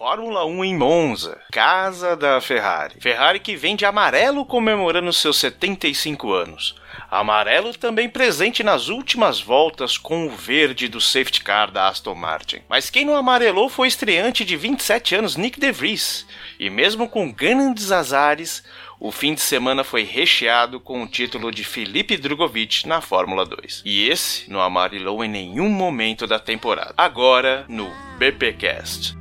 Fórmula 1 em Monza, casa da Ferrari. Ferrari que vem de amarelo comemorando seus 75 anos. Amarelo também presente nas últimas voltas com o verde do safety car da Aston Martin. Mas quem não amarelou foi o estreante de 27 anos Nick De Vries. E mesmo com grandes azares, o fim de semana foi recheado com o título de Felipe Drogovic na Fórmula 2. E esse não amarelou em nenhum momento da temporada. Agora no BPcast.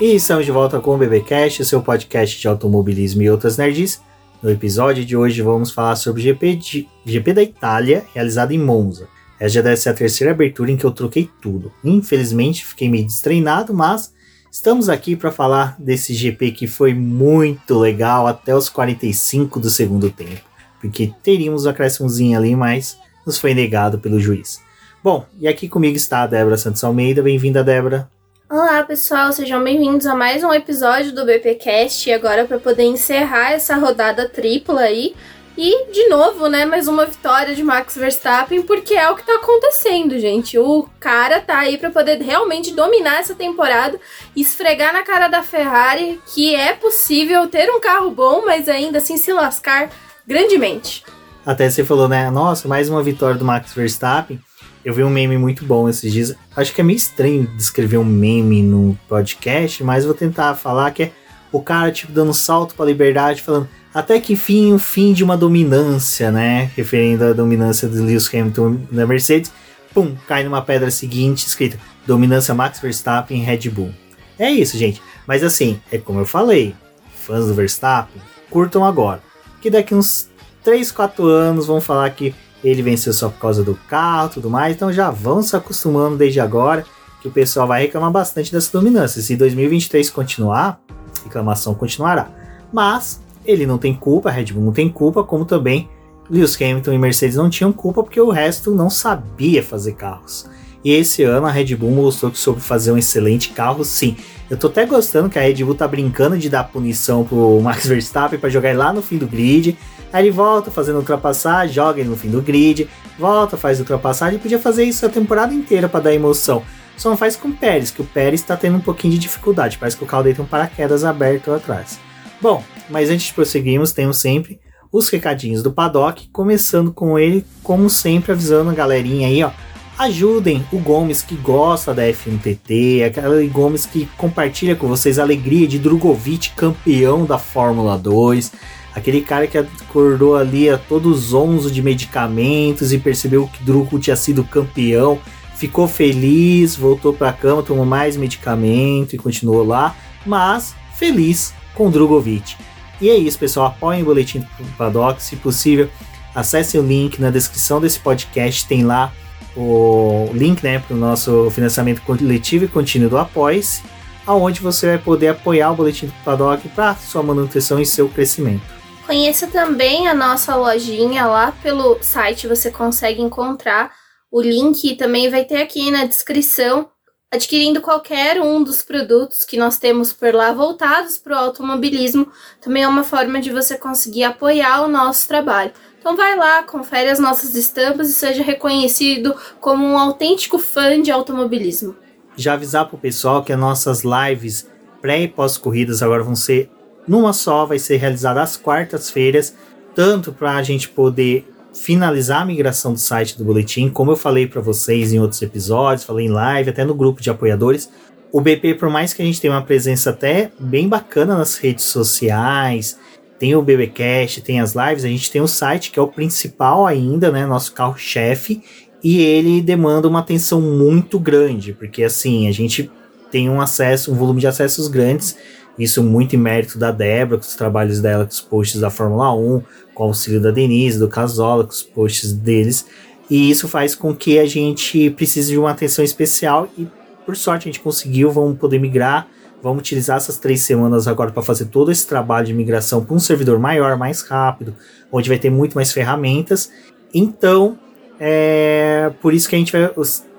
E estamos de volta com o BBcast, seu podcast de automobilismo e outras nerds. No episódio de hoje vamos falar sobre o GP, GP da Itália, realizado em Monza. Essa já deve ser a terceira abertura em que eu troquei tudo. Infelizmente fiquei meio destreinado, mas estamos aqui para falar desse GP que foi muito legal até os 45 do segundo tempo. Porque teríamos um acréscimozinho ali, mas nos foi negado pelo juiz. Bom, e aqui comigo está a Débora Santos Almeida. Bem-vinda, Débora. Olá, pessoal, sejam bem-vindos a mais um episódio do BPcast. E agora para poder encerrar essa rodada tripla aí, e de novo, né, mais uma vitória de Max Verstappen, porque é o que tá acontecendo, gente. O cara tá aí para poder realmente dominar essa temporada esfregar na cara da Ferrari que é possível ter um carro bom, mas ainda assim se lascar grandemente. Até você falou, né? Nossa, mais uma vitória do Max Verstappen. Eu vi um meme muito bom esses dias. Acho que é meio estranho descrever um meme no podcast, mas vou tentar falar que é o cara, tipo, dando um salto pra liberdade, falando até que enfim o fim de uma dominância, né? Referindo à dominância de Lewis Hamilton na Mercedes. Pum, cai numa pedra seguinte, escrita Dominância Max Verstappen Red Bull. É isso, gente. Mas assim, é como eu falei, fãs do Verstappen, curtam agora. Que daqui uns 3, 4 anos vão falar que ele venceu só por causa do carro tudo mais, então já vão se acostumando desde agora que o pessoal vai reclamar bastante dessa dominância. Se 2023 continuar, reclamação continuará. Mas ele não tem culpa, a Red Bull não tem culpa, como também Lewis Hamilton e Mercedes não tinham culpa porque o resto não sabia fazer carros. E esse ano a Red Bull mostrou que soube fazer um excelente carro, sim. Eu tô até gostando que a Red Bull tá brincando de dar punição pro Max Verstappen para jogar lá no fim do grid. Aí ele volta fazendo ultrapassagem, joga ele no fim do grid, volta, faz ultrapassagem. Podia fazer isso a temporada inteira para dar emoção. Só não faz com o Pérez, que o Pérez tá tendo um pouquinho de dificuldade. Parece que o carro dele tem um paraquedas aberto atrás. Bom, mas antes de prosseguirmos, temos sempre os recadinhos do paddock, começando com ele, como sempre, avisando a galerinha aí, ó ajudem o Gomes que gosta da F1TT, aquele Gomes que compartilha com vocês a alegria de Drogovic campeão da Fórmula 2, aquele cara que acordou ali a todos onze de medicamentos e percebeu que Drugo tinha sido campeão, ficou feliz, voltou para a cama, tomou mais medicamento e continuou lá, mas feliz com Drogovic. E é isso, pessoal. Apoiem o Boletim do Paddock, se possível. Acesse o link na descrição desse podcast, tem lá o link né, para o nosso financiamento coletivo e contínuo do Apoice, aonde você vai poder apoiar o Boletim do Paddock para sua manutenção e seu crescimento. Conheça também a nossa lojinha lá pelo site, você consegue encontrar o link também vai ter aqui na descrição. Adquirindo qualquer um dos produtos que nós temos por lá voltados para o automobilismo, também é uma forma de você conseguir apoiar o nosso trabalho. Então vai lá, confere as nossas estampas e seja reconhecido como um autêntico fã de automobilismo. Já avisar para o pessoal que as nossas lives pré e pós-corridas agora vão ser numa só, vai ser realizada às quartas-feiras, tanto para a gente poder finalizar a migração do site do boletim, como eu falei para vocês em outros episódios, falei em live, até no grupo de apoiadores. O BP, por mais que a gente tenha uma presença até bem bacana nas redes sociais, tem o BBcast, tem as lives, a gente tem o site que é o principal ainda, né, nosso carro-chefe, e ele demanda uma atenção muito grande, porque assim, a gente tem um acesso, um volume de acessos grandes, isso muito em mérito da Débora, com os trabalhos dela, com os posts da Fórmula 1, com o auxílio da Denise, do Casola, com os posts deles, e isso faz com que a gente precise de uma atenção especial e por sorte a gente conseguiu, vamos poder migrar Vamos utilizar essas três semanas agora para fazer todo esse trabalho de migração para um servidor maior, mais rápido, onde vai ter muito mais ferramentas. Então, é por isso que a gente vai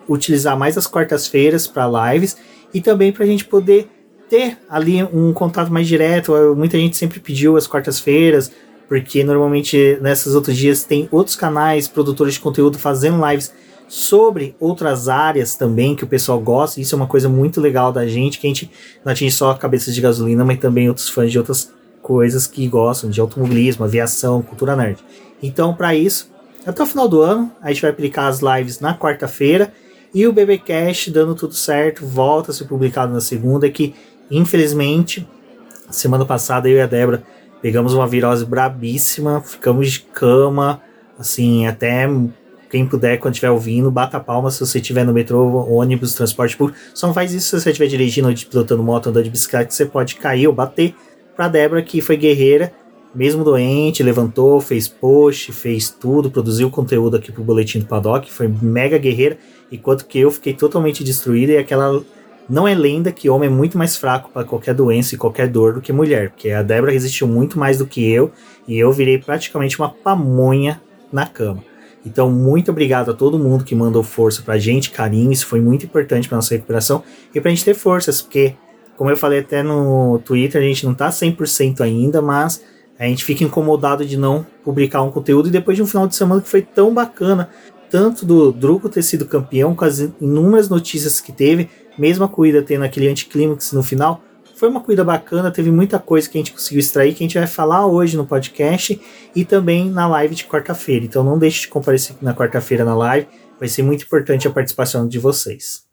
utilizar mais as quartas-feiras para lives e também para a gente poder ter ali um contato mais direto. Muita gente sempre pediu as quartas-feiras, porque normalmente nesses outros dias tem outros canais, produtores de conteúdo fazendo lives sobre outras áreas também que o pessoal gosta. Isso é uma coisa muito legal da gente, que a gente não atinge só cabeças de gasolina, mas também outros fãs de outras coisas que gostam de automobilismo, aviação, cultura nerd. Então, para isso, até o final do ano, a gente vai aplicar as lives na quarta-feira e o BBcast dando tudo certo, volta a ser publicado na segunda, que infelizmente, semana passada eu e a Débora pegamos uma virose brabíssima, ficamos de cama, assim, até quem puder, quando estiver ouvindo, bata palma se você estiver no metrô, ônibus, transporte público. Só não faz isso se você estiver dirigindo, pilotando moto, andando de bicicleta, que você pode cair ou bater. Pra Débora, que foi guerreira, mesmo doente, levantou, fez post, fez tudo, produziu conteúdo aqui pro Boletim do Paddock, foi mega guerreira, enquanto que eu fiquei totalmente destruída e aquela não é lenda que homem é muito mais fraco para qualquer doença e qualquer dor do que mulher, porque a Débora resistiu muito mais do que eu e eu virei praticamente uma pamonha na cama. Então, muito obrigado a todo mundo que mandou força pra gente, carinho, isso foi muito importante pra nossa recuperação e pra gente ter forças, porque, como eu falei até no Twitter, a gente não tá 100% ainda, mas a gente fica incomodado de não publicar um conteúdo e depois de um final de semana que foi tão bacana, tanto do Druco ter sido campeão, com as inúmeras notícias que teve, mesmo a corrida tendo aquele anticlímax no final, foi uma corrida bacana, teve muita coisa que a gente conseguiu extrair, que a gente vai falar hoje no podcast e também na live de quarta-feira. Então não deixe de comparecer na quarta-feira na live, vai ser muito importante a participação de vocês.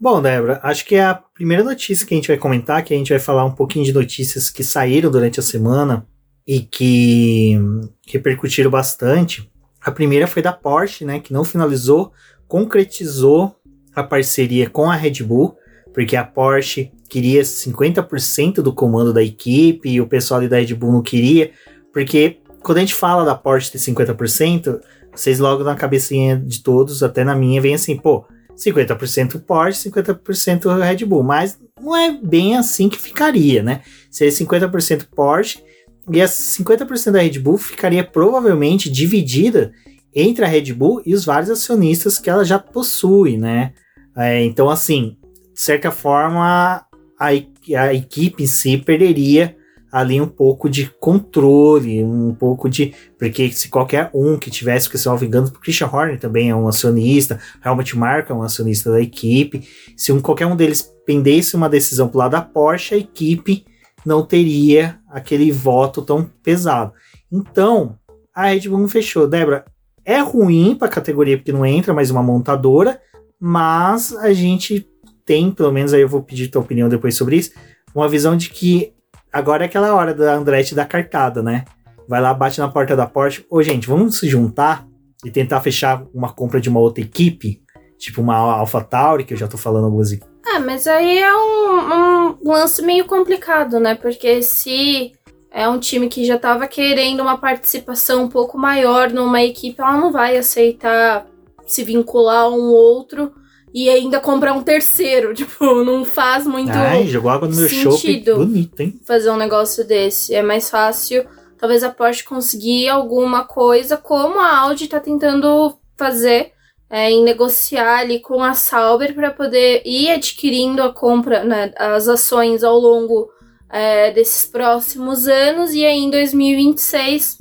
Bom, Débora, acho que é a primeira notícia que a gente vai comentar, que a gente vai falar um pouquinho de notícias que saíram durante a semana e que repercutiram bastante. A primeira foi da Porsche, né, que não finalizou, concretizou a parceria com a Red Bull, porque a Porsche queria 50% do comando da equipe e o pessoal da Red Bull não queria, porque quando a gente fala da Porsche ter 50%, vocês logo na cabecinha de todos, até na minha, vem assim, pô, 50% Porsche, 50% Red Bull, mas não é bem assim que ficaria, né? Seria 50% Porsche e as 50% da Red Bull ficaria provavelmente dividida entre a Red Bull e os vários acionistas que ela já possui, né? É, então, assim, de certa forma, a, a equipe em si perderia ali um pouco de controle, um pouco de. Porque se qualquer um que tivesse, porque se não me engano, o Christian Horner também é um acionista, Helmut Marko é um acionista da equipe. Se um, qualquer um deles pendesse uma decisão pro lado da Porsche, a equipe não teria aquele voto tão pesado. Então, a Red Bull não fechou. Débora, é ruim para a categoria porque não entra mais uma montadora, mas a gente tem, pelo menos aí eu vou pedir tua opinião depois sobre isso, uma visão de que Agora é aquela hora da Andretti da cartada, né? Vai lá, bate na porta da Porsche. Ô, gente, vamos se juntar e tentar fechar uma compra de uma outra equipe? Tipo uma Alpha Tauri, que eu já tô falando algumas. Ah, mas aí é um, um lance meio complicado, né? Porque se é um time que já tava querendo uma participação um pouco maior numa equipe, ela não vai aceitar se vincular a um outro e ainda comprar um terceiro. Tipo, não faz muito Ai, jogou água no meu sentido bonito, hein? fazer um negócio desse. É mais fácil, talvez a Porsche conseguir alguma coisa, como a Audi tá tentando fazer. É, em negociar ali com a Sauber para poder ir adquirindo a compra, né, as ações ao longo é, desses próximos anos e aí em 2026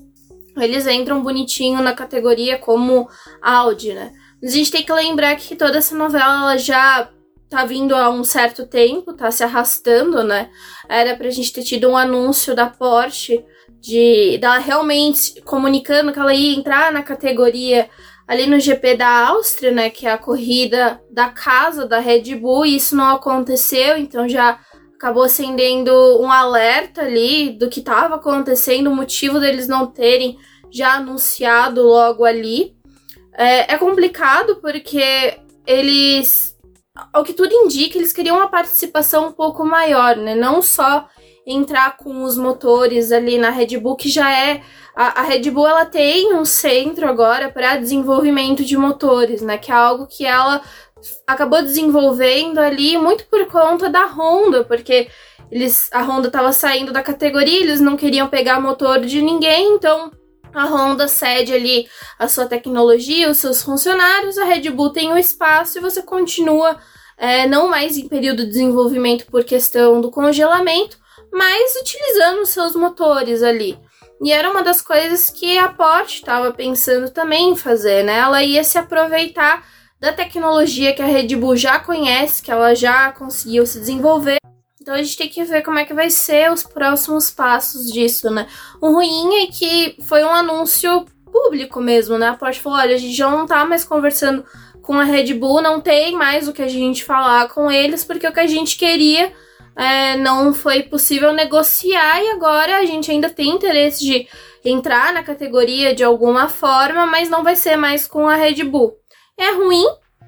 eles entram bonitinho na categoria como Audi, né? A gente tem que lembrar que toda essa novela já tá vindo há um certo tempo, tá se arrastando, né? Era pra gente ter tido um anúncio da Porsche de dela realmente comunicando que ela ia entrar na categoria ali no GP da Áustria, né, que é a corrida da casa da Red Bull, e isso não aconteceu, então já acabou acendendo um alerta ali do que estava acontecendo, o motivo deles não terem já anunciado logo ali. É, é complicado porque eles, ao que tudo indica, eles queriam uma participação um pouco maior, né? Não só entrar com os motores ali na Red Bull, que já é. A, a Red Bull ela tem um centro agora para desenvolvimento de motores, né? Que é algo que ela acabou desenvolvendo ali muito por conta da Honda, porque eles, a Honda estava saindo da categoria, eles não queriam pegar motor de ninguém, então a Honda cede ali a sua tecnologia, os seus funcionários, a Red Bull tem o espaço e você continua é, não mais em período de desenvolvimento por questão do congelamento, mas utilizando os seus motores ali. E era uma das coisas que a Porsche estava pensando também em fazer, né? Ela ia se aproveitar da tecnologia que a Red Bull já conhece, que ela já conseguiu se desenvolver. Então a gente tem que ver como é que vai ser os próximos passos disso, né? O ruim é que foi um anúncio público mesmo, né? A Porsche falou: olha, a gente já não tá mais conversando com a Red Bull, não tem mais o que a gente falar com eles, porque o que a gente queria é, não foi possível negociar e agora a gente ainda tem interesse de entrar na categoria de alguma forma, mas não vai ser mais com a Red Bull. É ruim,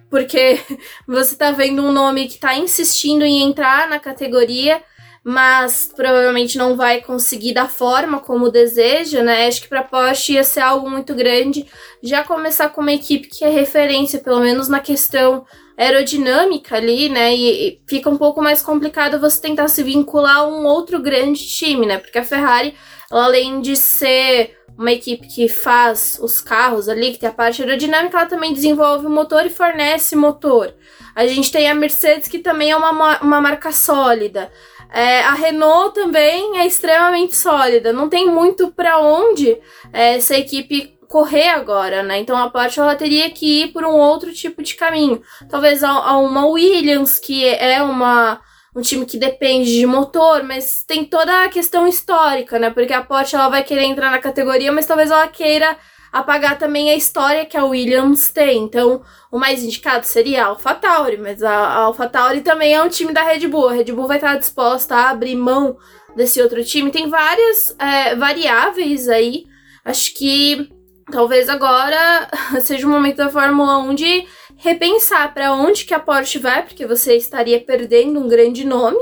porque você tá vendo um nome que tá insistindo em entrar na categoria, mas provavelmente não vai conseguir da forma como deseja, né? Acho que para Porsche ia ser algo muito grande já começar com uma equipe que é referência, pelo menos na questão aerodinâmica ali, né? E, fica um pouco mais complicado você tentar se vincular a um outro grande time, né? Porque a Ferrari, além de ser uma equipe que faz os carros ali, que tem a parte aerodinâmica, ela também desenvolve o motor e fornece motor. A gente tem a Mercedes, que também é uma, uma marca sólida. É, a Renault também é extremamente sólida. Não tem muito para onde é, essa equipe correr agora, né? Então a Porsche ela teria que ir por um outro tipo de caminho. Talvez a, a uma Williams, que é uma um time que depende de motor, mas tem toda a questão histórica, né? Porque a Porsche ela vai querer entrar na categoria, mas talvez ela queira apagar também a história que a Williams tem. Então, o mais indicado seria a AlphaTauri, mas a, AlphaTauri também é um time da Red Bull. A Red Bull vai estar disposta a abrir mão desse outro time. Tem várias é, variáveis aí. Acho que talvez agora seja o momento da Fórmula 1 de repensar para onde que a Porsche vai, porque você estaria perdendo um grande nome,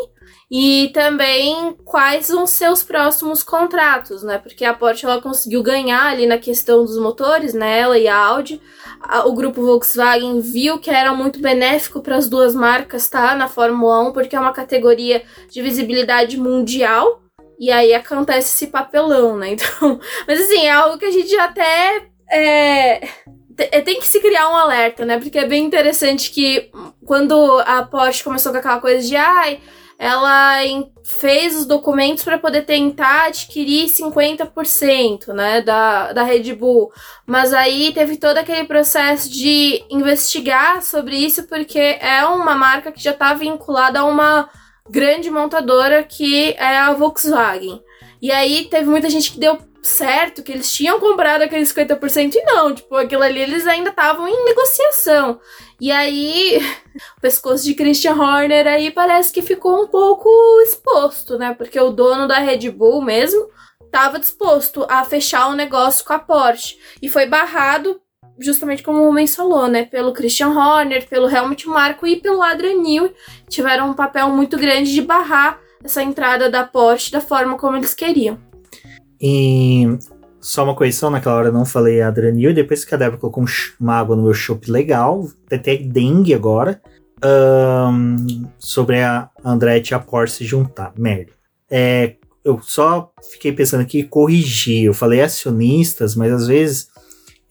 e também quais vão ser os próximos contratos, né? Porque a Porsche ela conseguiu ganhar ali na questão dos motores, né? Ela e a Audi. O grupo Volkswagen viu que era muito benéfico para as duas marcas, tá? Na Fórmula 1, porque é uma categoria de visibilidade mundial. E aí acontece esse papelão, né? Então, mas assim, é algo que a gente já até é, é, tem que se criar um alerta, né? Porque é bem interessante que quando a Porsche começou com aquela coisa de ai, ela fez os documentos para poder tentar adquirir 50%, né, da, da Red Bull. Mas aí teve todo aquele processo de investigar sobre isso porque é uma marca que já está vinculada a uma grande montadora que é a Volkswagen. E aí teve muita gente que deu certo que eles tinham comprado aqueles 50% e não, tipo, aquilo ali eles ainda estavam em negociação. E aí, o pescoço de Christian Horner aí parece que ficou um pouco exposto, né? Porque o dono da Red Bull mesmo estava disposto a fechar o um negócio com a Porsche e foi barrado justamente como o Rubens falou, né? Pelo Christian Horner, pelo Helmut Marko e pelo Adrian Newey, tiveram um papel muito grande de barrar essa entrada da Porsche da forma como eles queriam. E só uma correção, naquela hora eu não falei Adranil, depois que a Débora colocou uma água no meu chopp legal, até dengue agora, um, sobre a Andretti e a Porsche se juntar. Merda. É, eu só fiquei pensando aqui corrigir. Eu falei acionistas, mas às vezes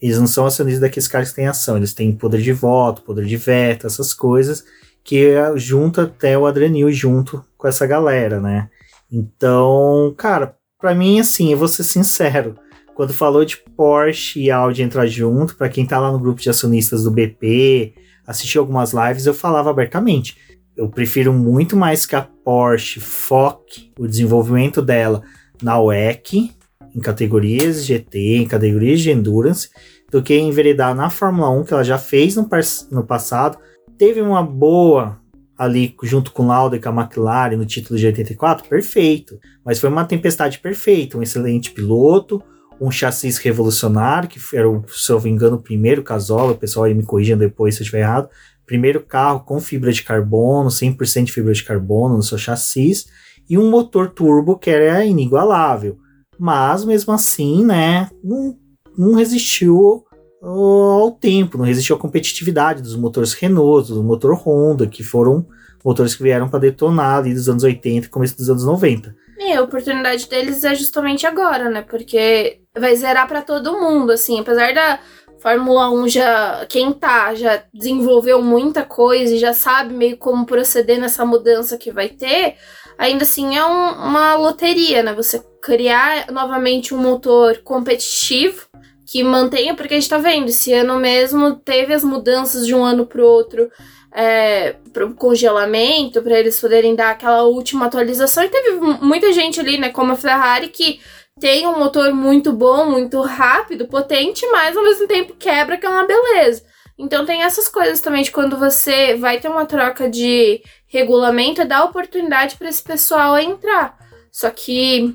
eles não são acionistas daqueles caras que têm ação. Eles têm poder de voto, poder de veto, essas coisas que junta até o Adrenil junto com essa galera, né? Então, cara, para mim, assim, eu vou ser sincero. Quando falou de Porsche e Audi entrar junto, para quem tá lá no grupo de acionistas do BP, assistiu algumas lives, eu falava abertamente. Eu prefiro muito mais que a Porsche foque o desenvolvimento dela na WEC, em categorias GT, em categorias de Endurance, do que enveredar na Fórmula 1, que ela já fez no, no passado. Teve uma boa ali junto com Lauda e com a McLaren no título de 84, perfeito. Mas foi uma tempestade perfeita, um excelente piloto, um chassi revolucionário, que era, se eu não me engano, o primeiro Casola, o pessoal aí me corrijam depois se eu estiver errado, primeiro carro com fibra de carbono, 100% de fibra de carbono no seu chassi, e um motor turbo que era inigualável. Mas, mesmo assim, né, não, não resistiu ao tempo, não resistiu à competitividade dos motores Renault, do motor Honda, que foram motores que vieram para detonar ali dos anos 80 e começo dos anos 90. E a oportunidade deles é justamente agora, né? Porque vai zerar para todo mundo, assim, apesar da Fórmula 1 já quem tá já desenvolveu muita coisa e já sabe meio como proceder nessa mudança que vai ter, ainda assim é um, uma loteria, né? Você criar novamente um motor competitivo que mantenha, porque a gente tá vendo, esse ano mesmo teve as mudanças de um ano pro outro, é, pro congelamento, para eles poderem dar aquela última atualização, e teve muita gente ali, né, como a Ferrari, que tem um motor muito bom, muito rápido, potente, mas ao mesmo tempo quebra, que é uma beleza. Então tem essas coisas também de quando você vai ter uma troca de regulamento, é dar oportunidade para esse pessoal entrar. Só que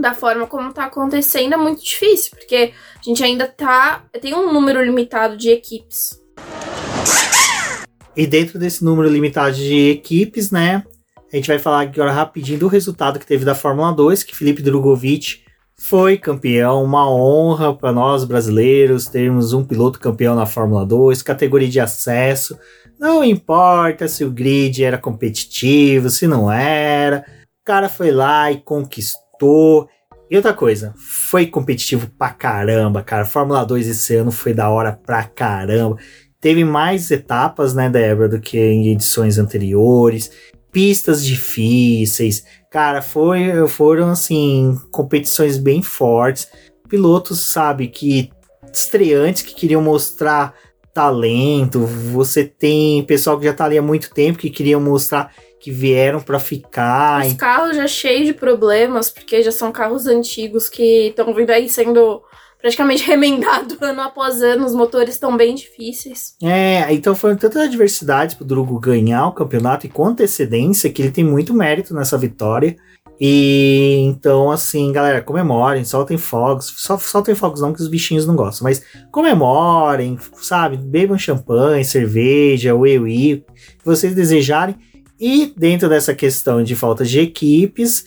da forma como tá acontecendo é muito difícil, porque a gente ainda tá. tem um número limitado de equipes. E dentro desse número limitado de equipes, né? A gente vai falar agora rapidinho do resultado que teve da Fórmula 2, que Felipe Drogovic foi campeão, uma honra para nós brasileiros termos um piloto campeão na Fórmula 2, categoria de acesso. Não importa se o grid era competitivo, se não era. O cara foi lá e conquistou. E outra coisa, foi competitivo pra caramba, cara. Fórmula 2 esse ano foi da hora pra caramba. Teve mais etapas, né, Débora, do que em edições anteriores. Pistas difíceis. Cara, foi, foram, assim, competições bem fortes. Pilotos, sabe, que estreantes que queriam mostrar talento, você tem pessoal que já tá ali há muito tempo que queriam mostrar que vieram para ficar. Os carros já cheios de problemas, porque já são carros antigos que estão vindo aí sendo praticamente remendado ano após ano, os motores estão bem difíceis. É, então foram tantas adversidades pro Drugo ganhar o campeonato e com antecedência que ele tem muito mérito nessa vitória. E então, assim, galera, comemorem, soltem fogos. Só soltem fogos não, que os bichinhos não gostam. Mas comemorem, sabe? Bebam champanhe, cerveja, ui, ui, que vocês desejarem. E dentro dessa questão de falta de equipes,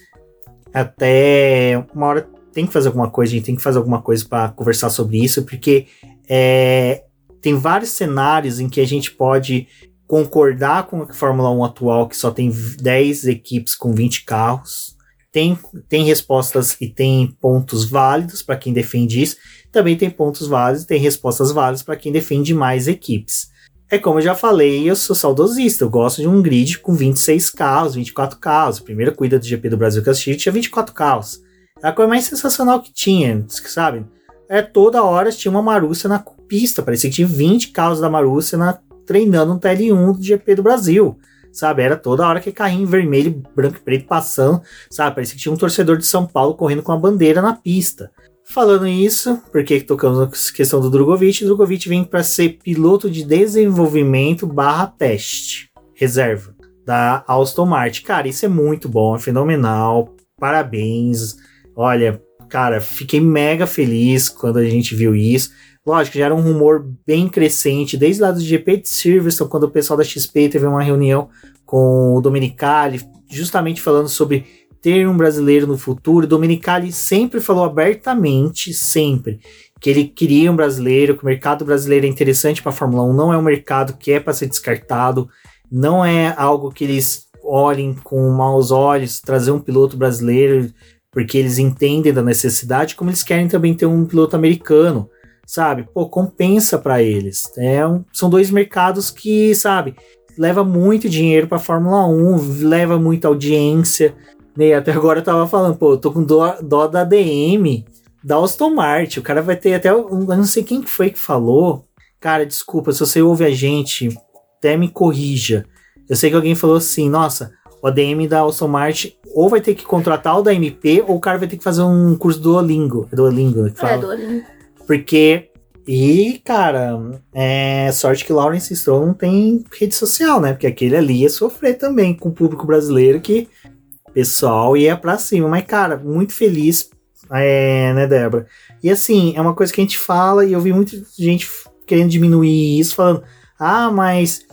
até uma hora tem que fazer alguma coisa, a gente tem que fazer alguma coisa para conversar sobre isso, porque é, tem vários cenários em que a gente pode concordar com a Fórmula 1 atual, que só tem 10 equipes com 20 carros, tem, tem respostas e tem pontos válidos para quem defende isso. Também tem pontos válidos e tem respostas válidas para quem defende mais equipes. É como eu já falei, eu sou saudosista. Eu gosto de um grid com 26 carros, 24 carros. A primeira cuida do GP do Brasil que eu assisti tinha 24 carros. É a coisa mais sensacional que tinha, sabe? É toda hora tinha uma Marúcia na pista. Parecia que tinha 20 carros da Marúcia na, treinando um TL1 do GP do Brasil sabe? Era toda hora que carrinho vermelho, branco e preto passando, sabe? Parecia que tinha um torcedor de São Paulo correndo com a bandeira na pista. Falando isso, porque tocamos na questão do Drogovic, Drogovic vem para ser piloto de desenvolvimento barra teste, reserva, da Aston Martin. Cara, isso é muito bom, é fenomenal, parabéns. Olha, cara, fiquei mega feliz quando a gente viu isso. Lógico, já era um rumor bem crescente, desde lá do GP de Silverstone, quando o pessoal da XP teve uma reunião com o Dominicali, justamente falando sobre ter um brasileiro no futuro. Dominicali sempre falou abertamente, sempre, que ele queria um brasileiro, que o mercado brasileiro é interessante para a Fórmula 1, não é um mercado que é para ser descartado, não é algo que eles olhem com maus olhos, trazer um piloto brasileiro, porque eles entendem da necessidade, como eles querem também ter um piloto americano sabe? Pô, compensa para eles. É um, são dois mercados que, sabe, leva muito dinheiro para Fórmula 1, leva muita audiência. Né? Até agora eu tava falando, pô, eu tô com dó, dó da DM da Aston Martin. O cara vai ter até. Eu não sei quem foi que falou. Cara, desculpa, se você ouve a gente, até me corrija. Eu sei que alguém falou assim, nossa, o ADM da Aston Martin ou vai ter que contratar o da MP, ou o cara vai ter que fazer um curso do Duolingo. É Duolingo que fala. É, Duolingo. Porque. E, cara, é sorte que Lawrence Stroll não tem rede social, né? Porque aquele ali ia sofrer também com o público brasileiro que pessoal ia pra cima. Mas, cara, muito feliz. É, né, Débora? E assim, é uma coisa que a gente fala e eu vi muita gente querendo diminuir isso, falando: ah, mas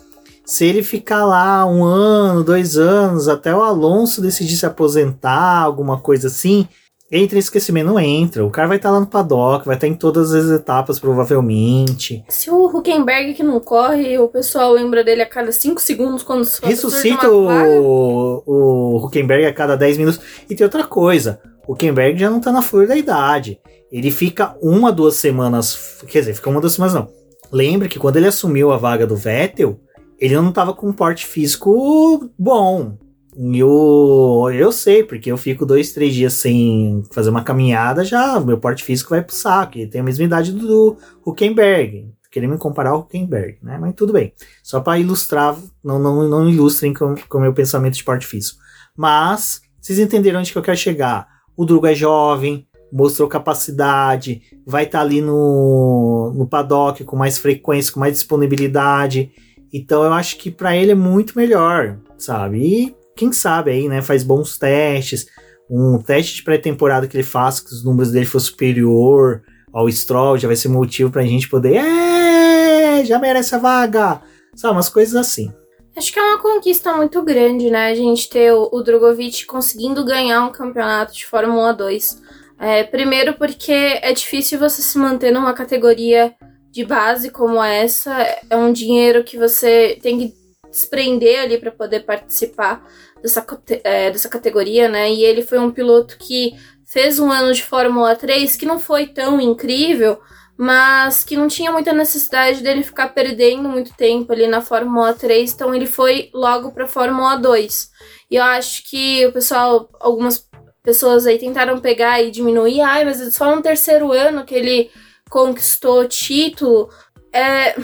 se ele ficar lá um ano, dois anos, até o Alonso decidir se aposentar, alguma coisa assim, entra em esquecimento, não entra. O cara vai estar tá lá no paddock, vai estar tá em todas as etapas, provavelmente. Se o Huckenberg que não corre, o pessoal lembra dele a cada 5 segundos quando Ressuscita o, o Huckenberg a cada 10 minutos. E tem outra coisa: o Huckenberg já não tá na flor da idade. Ele fica uma, duas semanas. Quer dizer, fica uma, duas semanas não. Lembra que quando ele assumiu a vaga do Vettel, ele não tava com um porte físico bom. Eu, eu sei, porque eu fico dois, três dias sem fazer uma caminhada, já meu porte físico vai pro saco. Ele tem a mesma idade do Huckenberg. Queria me comparar ao Huckenberg, né? Mas tudo bem. Só para ilustrar, não, não, não ilustrem com o meu pensamento de porte físico. Mas, vocês entenderam onde que eu quero chegar. O Drugo é jovem, mostrou capacidade, vai estar tá ali no, no paddock com mais frequência, com mais disponibilidade. Então eu acho que para ele é muito melhor, sabe? E quem sabe aí, né, faz bons testes, um teste de pré-temporada que ele faz, que os números dele for superior ao Stroll, já vai ser motivo pra gente poder, é, já merece a vaga, sabe, umas coisas assim. Acho que é uma conquista muito grande, né, a gente ter o, o Drogovic conseguindo ganhar um campeonato de Fórmula 2. É, primeiro porque é difícil você se manter numa categoria de base como essa, é um dinheiro que você tem que desprender ali para poder participar dessa, é, dessa categoria, né? E ele foi um piloto que fez um ano de Fórmula 3 que não foi tão incrível, mas que não tinha muita necessidade dele ficar perdendo muito tempo ali na Fórmula 3, então ele foi logo para Fórmula 2. E eu acho que o pessoal, algumas pessoas aí tentaram pegar e diminuir, ai, mas é só no terceiro ano que ele conquistou título. É,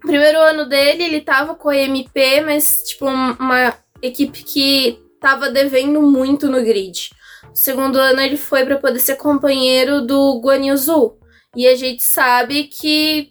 primeiro ano dele, ele tava com a MP, mas, tipo, uma equipe que tava devendo muito no grid. Segundo ano, ele foi para poder ser companheiro do Guan Yu Zhu. E a gente sabe que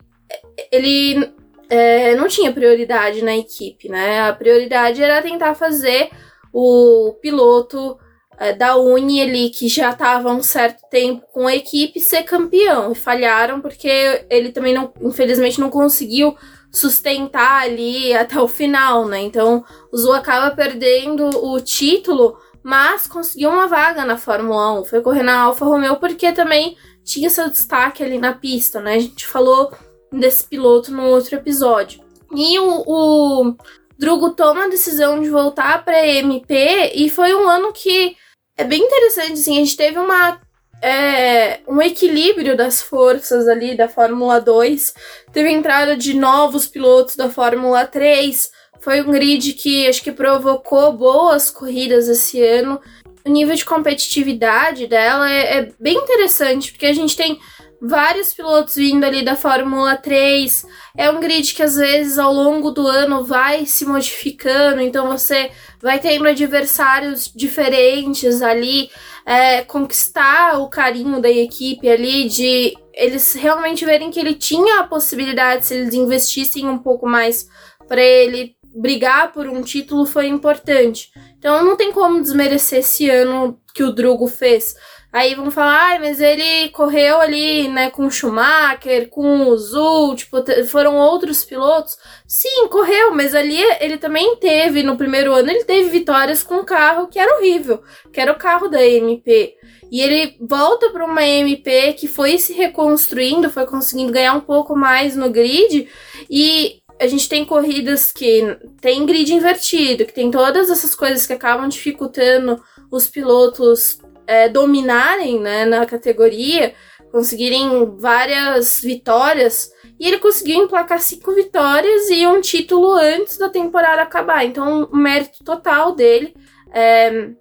ele é, não tinha prioridade na equipe, né? A prioridade era tentar fazer o piloto é, da Uni ali, que já estava há um certo tempo com a equipe, ser campeão. E falharam porque ele também, não, infelizmente, não conseguiu sustentar ali até o final, né? Então o Zu acaba perdendo o título, mas conseguiu uma vaga na Fórmula 1. Foi correr na Alfa Romeo porque também tinha seu destaque ali na pista, né? A gente falou desse piloto no outro episódio. E o, o Drugo toma a decisão de voltar para MP e foi um ano que é bem interessante, assim, a gente teve uma é, um equilíbrio das forças ali da Fórmula 2. Teve entrada de novos pilotos da Fórmula 3. Foi um grid que acho que provocou boas corridas esse ano. O nível de competitividade dela é, é bem interessante, porque a gente tem vários pilotos vindo ali da Fórmula 3. É um grid que às vezes ao longo do ano vai se modificando, então você vai tendo adversários diferentes ali é, conquistar o carinho da equipe ali, de eles realmente verem que ele tinha a possibilidade, se eles investissem um pouco mais para ele brigar por um título, foi importante. Então não tem como desmerecer esse ano que o Drugo fez. Aí vão falar, ah, mas ele correu ali, né, com o Schumacher, com o Zul, tipo, foram outros pilotos. Sim, correu, mas ali ele também teve, no primeiro ano, ele teve vitórias com um carro que era horrível, que era o carro da MP. E ele volta para uma MP que foi se reconstruindo, foi conseguindo ganhar um pouco mais no grid. E a gente tem corridas que tem grid invertido, que tem todas essas coisas que acabam dificultando os pilotos é, dominarem né, na categoria, conseguirem várias vitórias. E ele conseguiu emplacar cinco vitórias e um título antes da temporada acabar. Então, um mérito total dele. É,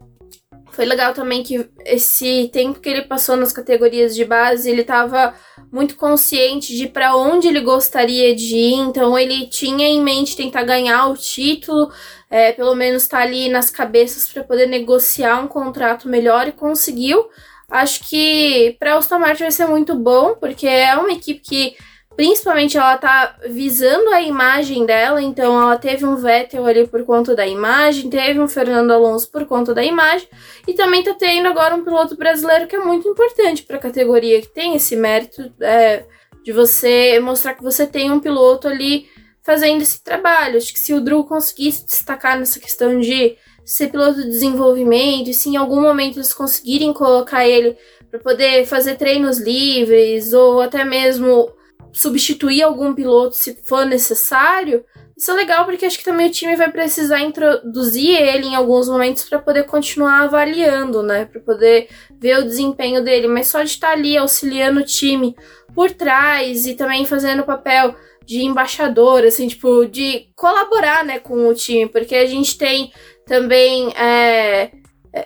foi legal também que esse tempo que ele passou nas categorias de base, ele estava muito consciente de para onde ele gostaria de ir, então ele tinha em mente tentar ganhar o título, é, pelo menos estar tá ali nas cabeças para poder negociar um contrato melhor e conseguiu. Acho que para Aston Martin vai ser muito bom, porque é uma equipe que principalmente ela tá visando a imagem dela, então ela teve um Vettel ali por conta da imagem, teve um Fernando Alonso por conta da imagem, e também tá tendo agora um piloto brasileiro que é muito importante para a categoria, que tem esse mérito é, de você mostrar que você tem um piloto ali fazendo esse trabalho. Acho que se o Drew conseguisse destacar nessa questão de ser piloto de desenvolvimento, e se em algum momento eles conseguirem colocar ele para poder fazer treinos livres ou até mesmo substituir algum piloto se for necessário, isso é legal porque acho que também o time vai precisar introduzir ele em alguns momentos para poder continuar avaliando, né? Para poder ver o desempenho dele. Mas só de estar ali auxiliando o time por trás e também fazendo o papel de embaixador, assim, tipo, de colaborar, né, com o time, porque a gente tem também é,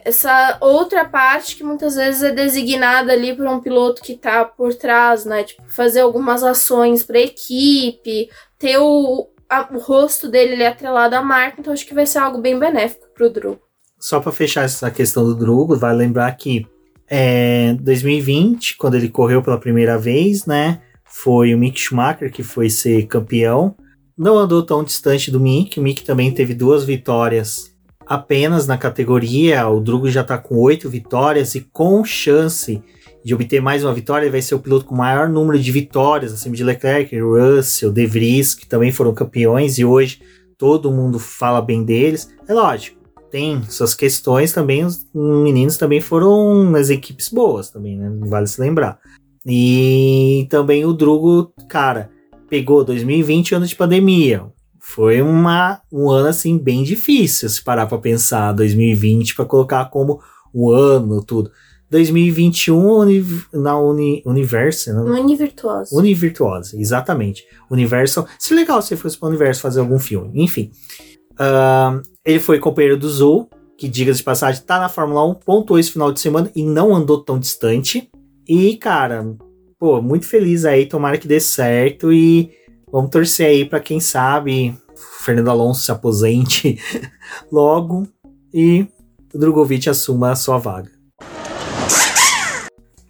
essa outra parte que muitas vezes é designada ali por um piloto que tá por trás, né? Tipo, fazer algumas ações para a equipe, ter o, a, o rosto dele ali atrelado à marca, então acho que vai ser algo bem benéfico pro Drugo. Só para fechar essa questão do Drugo, vai lembrar que é, 2020, quando ele correu pela primeira vez, né? Foi o Mick Schumacher que foi ser campeão. Não andou tão distante do Mick. O Mick também teve duas vitórias apenas na categoria. O Drugo já está com oito vitórias e com chance de obter mais uma vitória, ele vai ser o piloto com maior número de vitórias, acima de Leclerc, Russell, De Vries, que também foram campeões e hoje todo mundo fala bem deles. É lógico, tem suas questões também, os meninos também foram nas equipes boas também, né? Vale se lembrar. E também o Drugo, cara, pegou 2020 ano de pandemia. Foi uma, um ano assim bem difícil se parar para pensar 2020 para colocar como o ano tudo. 2021 uni, na uni, Universo, né? Univirtuosa. Univirtuosa, exatamente. Universal. Se legal se fosse para o Universo fazer algum filme. Enfim. Uh, ele foi companheiro do Zou, que diga de passagem, tá na Fórmula 1, pontuou esse final de semana e não andou tão distante. E, cara, pô, muito feliz aí, tomara que dê certo e vamos torcer aí para quem sabe Fernando Alonso se aposente logo e Drogovic assuma a sua vaga.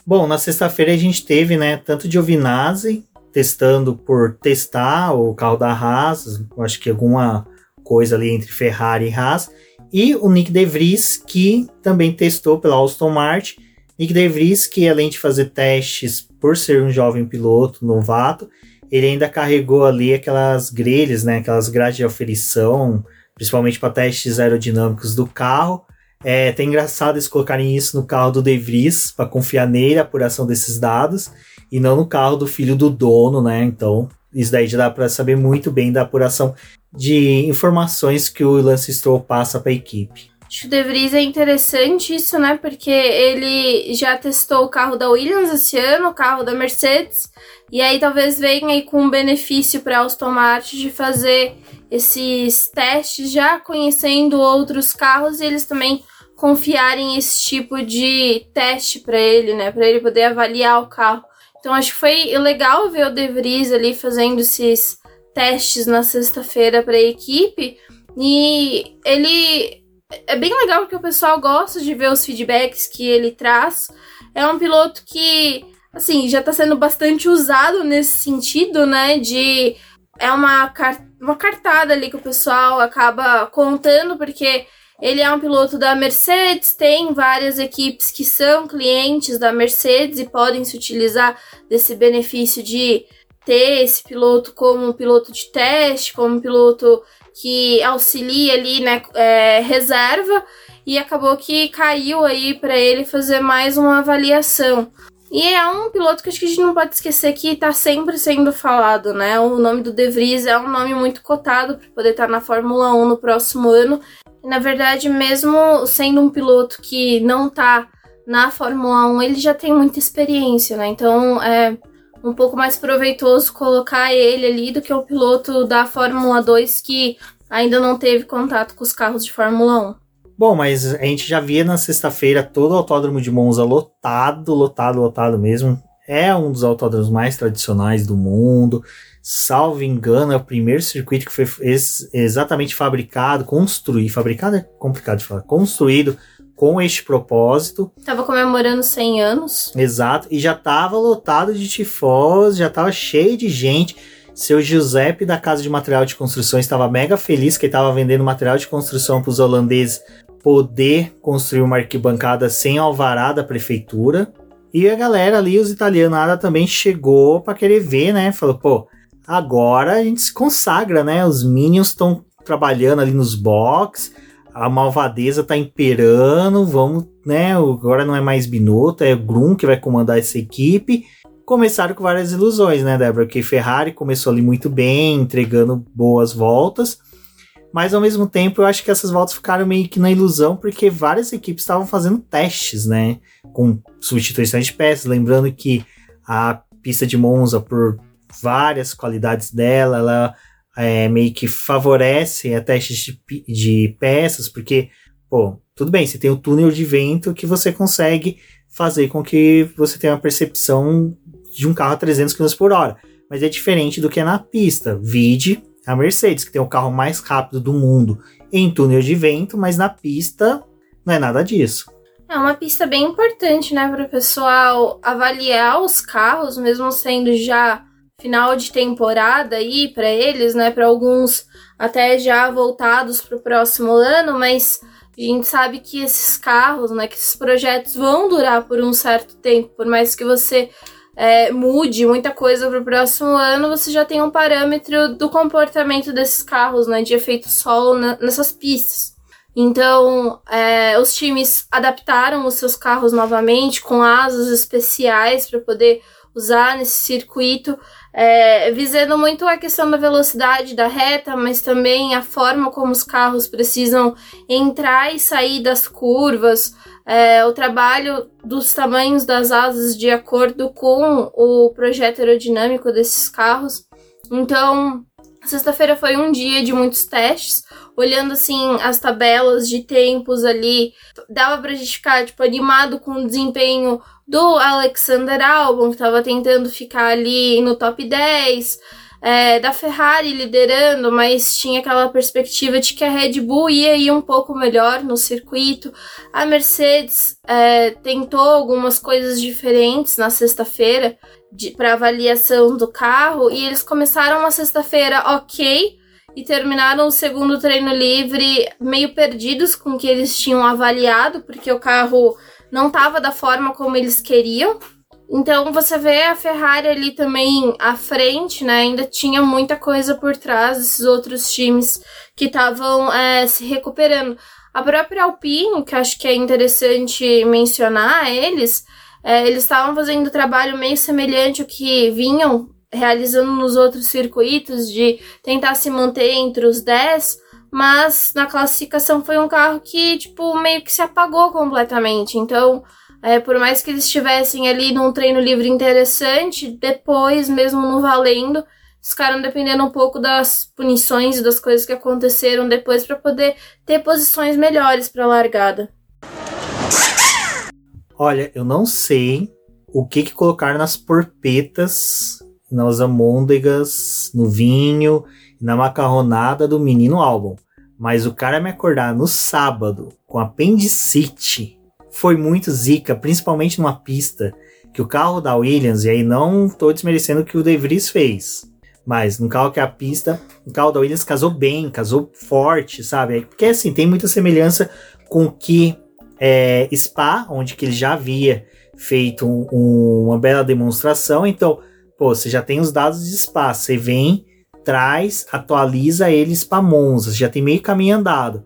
Bom, na sexta-feira a gente teve, né, tanto Giovinazzi testando por testar o carro da Haas, acho que alguma coisa ali entre Ferrari e Haas, e o Nick De Vries, que também testou pela Aston Martin. Nick De Vries, que além de fazer testes por ser um jovem piloto novato, ele ainda carregou ali aquelas grelhas, né, aquelas grades de aferição, principalmente para testes aerodinâmicos do carro, é até engraçado eles colocarem isso no carro do De Vries para confiar nele a apuração desses dados e não no carro do filho do dono, né? Então, isso daí já dá para saber muito bem da apuração de informações que o Lance Stroll passa para a equipe. Acho que o De Vries é interessante isso, né? Porque ele já testou o carro da Williams esse ano, o carro da Mercedes, e aí talvez venha aí com um benefício para a Aston Martin de fazer esses testes já conhecendo outros carros e eles também confiarem esse tipo de teste para ele, né? Para ele poder avaliar o carro. Então acho que foi legal ver o De Vries ali fazendo esses testes na sexta-feira para a equipe. E ele é bem legal porque o pessoal gosta de ver os feedbacks que ele traz. É um piloto que, assim, já está sendo bastante usado nesse sentido, né? De é uma, uma cartada ali que o pessoal acaba contando, porque ele é um piloto da Mercedes, tem várias equipes que são clientes da Mercedes e podem se utilizar desse benefício de ter esse piloto como um piloto de teste, como um piloto que auxilia ali, né, é, reserva, e acabou que caiu aí para ele fazer mais uma avaliação. E é um piloto que acho que a gente não pode esquecer que está sempre sendo falado, né? O nome do De Vries é um nome muito cotado para poder estar na Fórmula 1 no próximo ano. Na verdade, mesmo sendo um piloto que não tá na Fórmula 1, ele já tem muita experiência, né? Então é um pouco mais proveitoso colocar ele ali do que o piloto da Fórmula 2 que ainda não teve contato com os carros de Fórmula 1. Bom, mas a gente já via na sexta-feira todo o autódromo de Monza lotado, lotado, lotado mesmo. É um dos autódromos mais tradicionais do mundo salvo engano, é o primeiro circuito que foi ex exatamente fabricado, construído, fabricado é complicado de falar, construído com este propósito. Tava comemorando 100 anos. Exato, e já tava lotado de tifós, já tava cheio de gente. Seu Giuseppe da Casa de Material de Construção estava mega feliz que ele estava vendendo material de construção para os holandeses poder construir uma arquibancada sem alvará da prefeitura. E a galera ali, os italianos, também chegou para querer ver, né? Falou, pô, agora a gente se consagra, né? Os Minions estão trabalhando ali nos box, a malvadeza tá imperando, vamos, né? Agora não é mais Binotto, é Grum que vai comandar essa equipe. Começaram com várias ilusões, né, Débora? Porque Ferrari começou ali muito bem, entregando boas voltas. Mas ao mesmo tempo, eu acho que essas voltas ficaram meio que na ilusão, porque várias equipes estavam fazendo testes, né? Com substituições de peças. Lembrando que a pista de Monza, por várias qualidades dela, ela é, meio que favorece a testes de, de peças, porque, pô, tudo bem, você tem o túnel de vento que você consegue fazer com que você tenha uma percepção de um carro a 300 km por hora. Mas é diferente do que é na pista. Vide a Mercedes, que tem o carro mais rápido do mundo em túnel de vento, mas na pista não é nada disso. É uma pista bem importante, né, para o pessoal avaliar os carros, mesmo sendo já final de temporada aí para eles, né, para alguns até já voltados para o próximo ano, mas a gente sabe que esses carros, né, que esses projetos vão durar por um certo tempo, por mais que você é, mude muita coisa para o próximo ano, você já tem um parâmetro do comportamento desses carros, né, de efeito solo na, nessas pistas. Então, é, os times adaptaram os seus carros novamente com asas especiais para poder usar nesse circuito, é, visando muito a questão da velocidade da reta, mas também a forma como os carros precisam entrar e sair das curvas, é, o trabalho dos tamanhos das asas de acordo com o projeto aerodinâmico desses carros. Então, sexta-feira foi um dia de muitos testes, olhando assim as tabelas de tempos ali, dava pra gente ficar tipo animado com o desempenho do Alexander Albon, que estava tentando ficar ali no top 10 é, da Ferrari liderando, mas tinha aquela perspectiva de que a Red Bull ia ir um pouco melhor no circuito. A Mercedes é, tentou algumas coisas diferentes na sexta-feira para avaliação do carro e eles começaram a sexta-feira ok e terminaram o segundo treino livre meio perdidos com o que eles tinham avaliado, porque o carro não estava da forma como eles queriam. Então você vê a Ferrari ali também à frente, né? Ainda tinha muita coisa por trás desses outros times que estavam é, se recuperando. A própria Alpine, que acho que é interessante mencionar eles, é, eles estavam fazendo trabalho meio semelhante ao que vinham realizando nos outros circuitos, de tentar se manter entre os 10, mas na classificação foi um carro que, tipo, meio que se apagou completamente. Então, é, por mais que eles estivessem ali num treino livre interessante, depois, mesmo no valendo, ficaram dependendo um pouco das punições e das coisas que aconteceram depois para poder ter posições melhores para a largada. Olha, eu não sei o que, que colocar nas porpetas, nas amôndegas, no vinho, na macarronada do menino álbum. Mas o cara me acordar no sábado com apendicite foi muito zica, principalmente numa pista que o carro da Williams, e aí não tô desmerecendo o que o De Vries fez, mas no carro que é a pista, o carro da Williams casou bem, casou forte, sabe? Porque assim, tem muita semelhança com que é, Spa, onde que ele já havia feito um, uma bela demonstração, então, pô, você já tem os dados de Spa, você vem, traz, atualiza eles para Monza, já tem meio caminho andado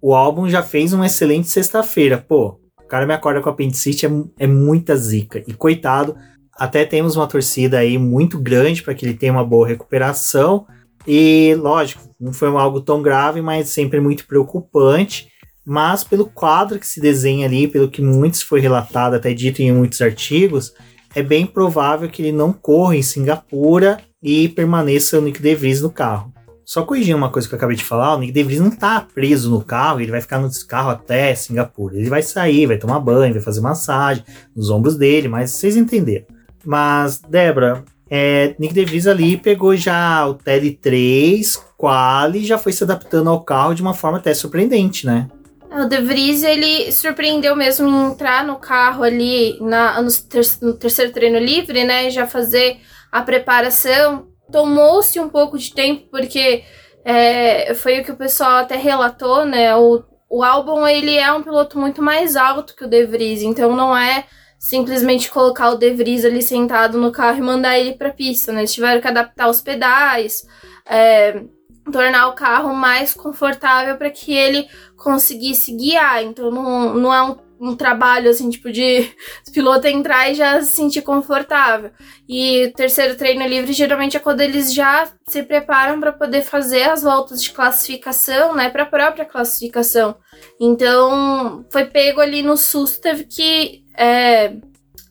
o álbum já fez uma excelente sexta-feira. Pô, o cara me acorda com a apendicite, é, é muita zica. E coitado, até temos uma torcida aí muito grande para que ele tenha uma boa recuperação. E lógico, não foi algo tão grave, mas sempre muito preocupante. Mas pelo quadro que se desenha ali, pelo que muitos foi relatado, até dito em muitos artigos, é bem provável que ele não corra em Singapura e permaneça o Nick DeVries no carro. Só corrigindo uma coisa que eu acabei de falar, o Nick DeVries não tá preso no carro, ele vai ficar no carro até Singapura. Ele vai sair, vai tomar banho, vai fazer massagem nos ombros dele, mas vocês entenderam. Mas, Débora, é, Nick DeVries ali pegou já o TL3, Quali, já foi se adaptando ao carro de uma forma até surpreendente, né? O De Vries, ele surpreendeu mesmo em entrar no carro ali na, no, ter, no terceiro treino livre, né? Já fazer a preparação. Tomou-se um pouco de tempo, porque é, foi o que o pessoal até relatou, né? O, o álbum, ele é um piloto muito mais alto que o De Vries, então não é simplesmente colocar o De Vries ali sentado no carro e mandar ele pra pista, né? Eles tiveram que adaptar os pedais, é, tornar o carro mais confortável para que ele conseguisse guiar. Então não, não é um, um trabalho assim, tipo, de piloto entrar e já se sentir confortável. E o terceiro treino livre geralmente é quando eles já se preparam para poder fazer as voltas de classificação, né, para a própria classificação. Então foi pego ali no susto, teve que é,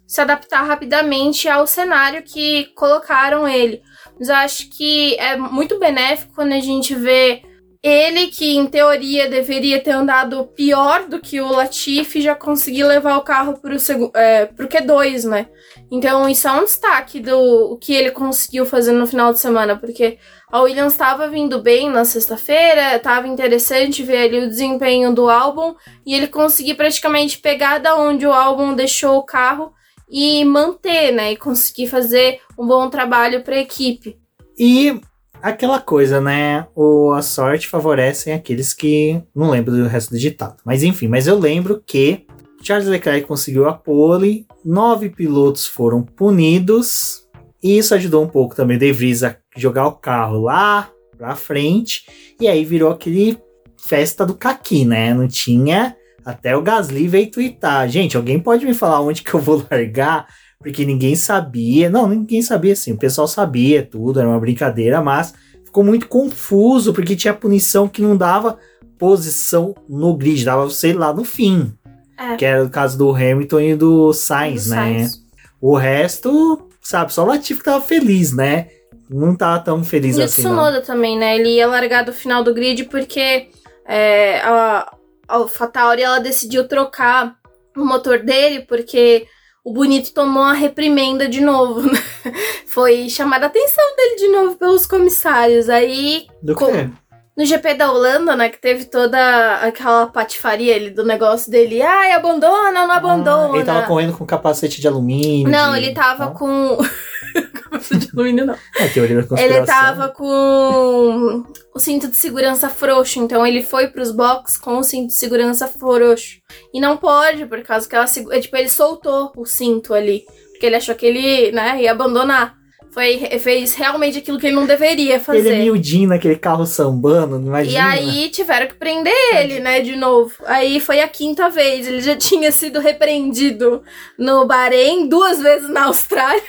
se adaptar rapidamente ao cenário que colocaram ele. Mas eu acho que é muito benéfico quando a gente vê ele, que em teoria deveria ter andado pior do que o Latifi, já conseguir levar o carro pro, é, pro Q2, né? Então isso é um destaque do que ele conseguiu fazer no final de semana, porque a Williams estava vindo bem na sexta-feira, estava interessante ver ali o desempenho do álbum, e ele conseguir praticamente pegar da onde o álbum deixou o carro e manter, né? E conseguir fazer um bom trabalho para a equipe. E aquela coisa, né? O, a sorte favorece aqueles que. Não lembro do resto do ditado. Mas enfim, mas eu lembro que Charles Leclerc conseguiu a pole, nove pilotos foram punidos. E isso ajudou um pouco também o De Vries a jogar o carro lá pra frente. E aí virou aquele festa do caqui, né? Não tinha até o Gasly veio twittar. Gente, alguém pode me falar onde que eu vou largar? Porque ninguém sabia. Não, ninguém sabia assim. O pessoal sabia tudo, era uma brincadeira, mas ficou muito confuso porque tinha punição que não dava posição no grid, dava, sei lá, no fim. É. Que era o caso do Hamilton e do Sainz, do né? Sainz. O resto, sabe, só o Latifi que tava feliz, né? Não tava tão feliz e assim. E o Tsunoda também, né? Ele ia largar do final do grid porque é, a, a AlphaTauri ela decidiu trocar o motor dele porque o Bonito tomou uma reprimenda de novo. Né? Foi chamada a atenção dele de novo pelos comissários. Aí. Do quê? No GP da Holanda, né, que teve toda aquela patifaria ali do negócio dele. Ai, abandona, não abandona. Ah, ele tava correndo com capacete de alumínio. Não, de... ele tava não? com. capacete de alumínio, não. É, teoria da Ele tava com o cinto de segurança frouxo. Então ele foi pros box com o cinto de segurança frouxo. E não pode, por causa que ela. É, tipo, ele soltou o cinto ali. Porque ele achou que ele, né, ia abandonar foi, fez realmente aquilo que ele não deveria fazer. Ele é miudinho naquele carro sambando, imagina. E aí tiveram que prender ele, né, de novo. Aí foi a quinta vez. Ele já tinha sido repreendido no Bahrein, duas vezes na Austrália.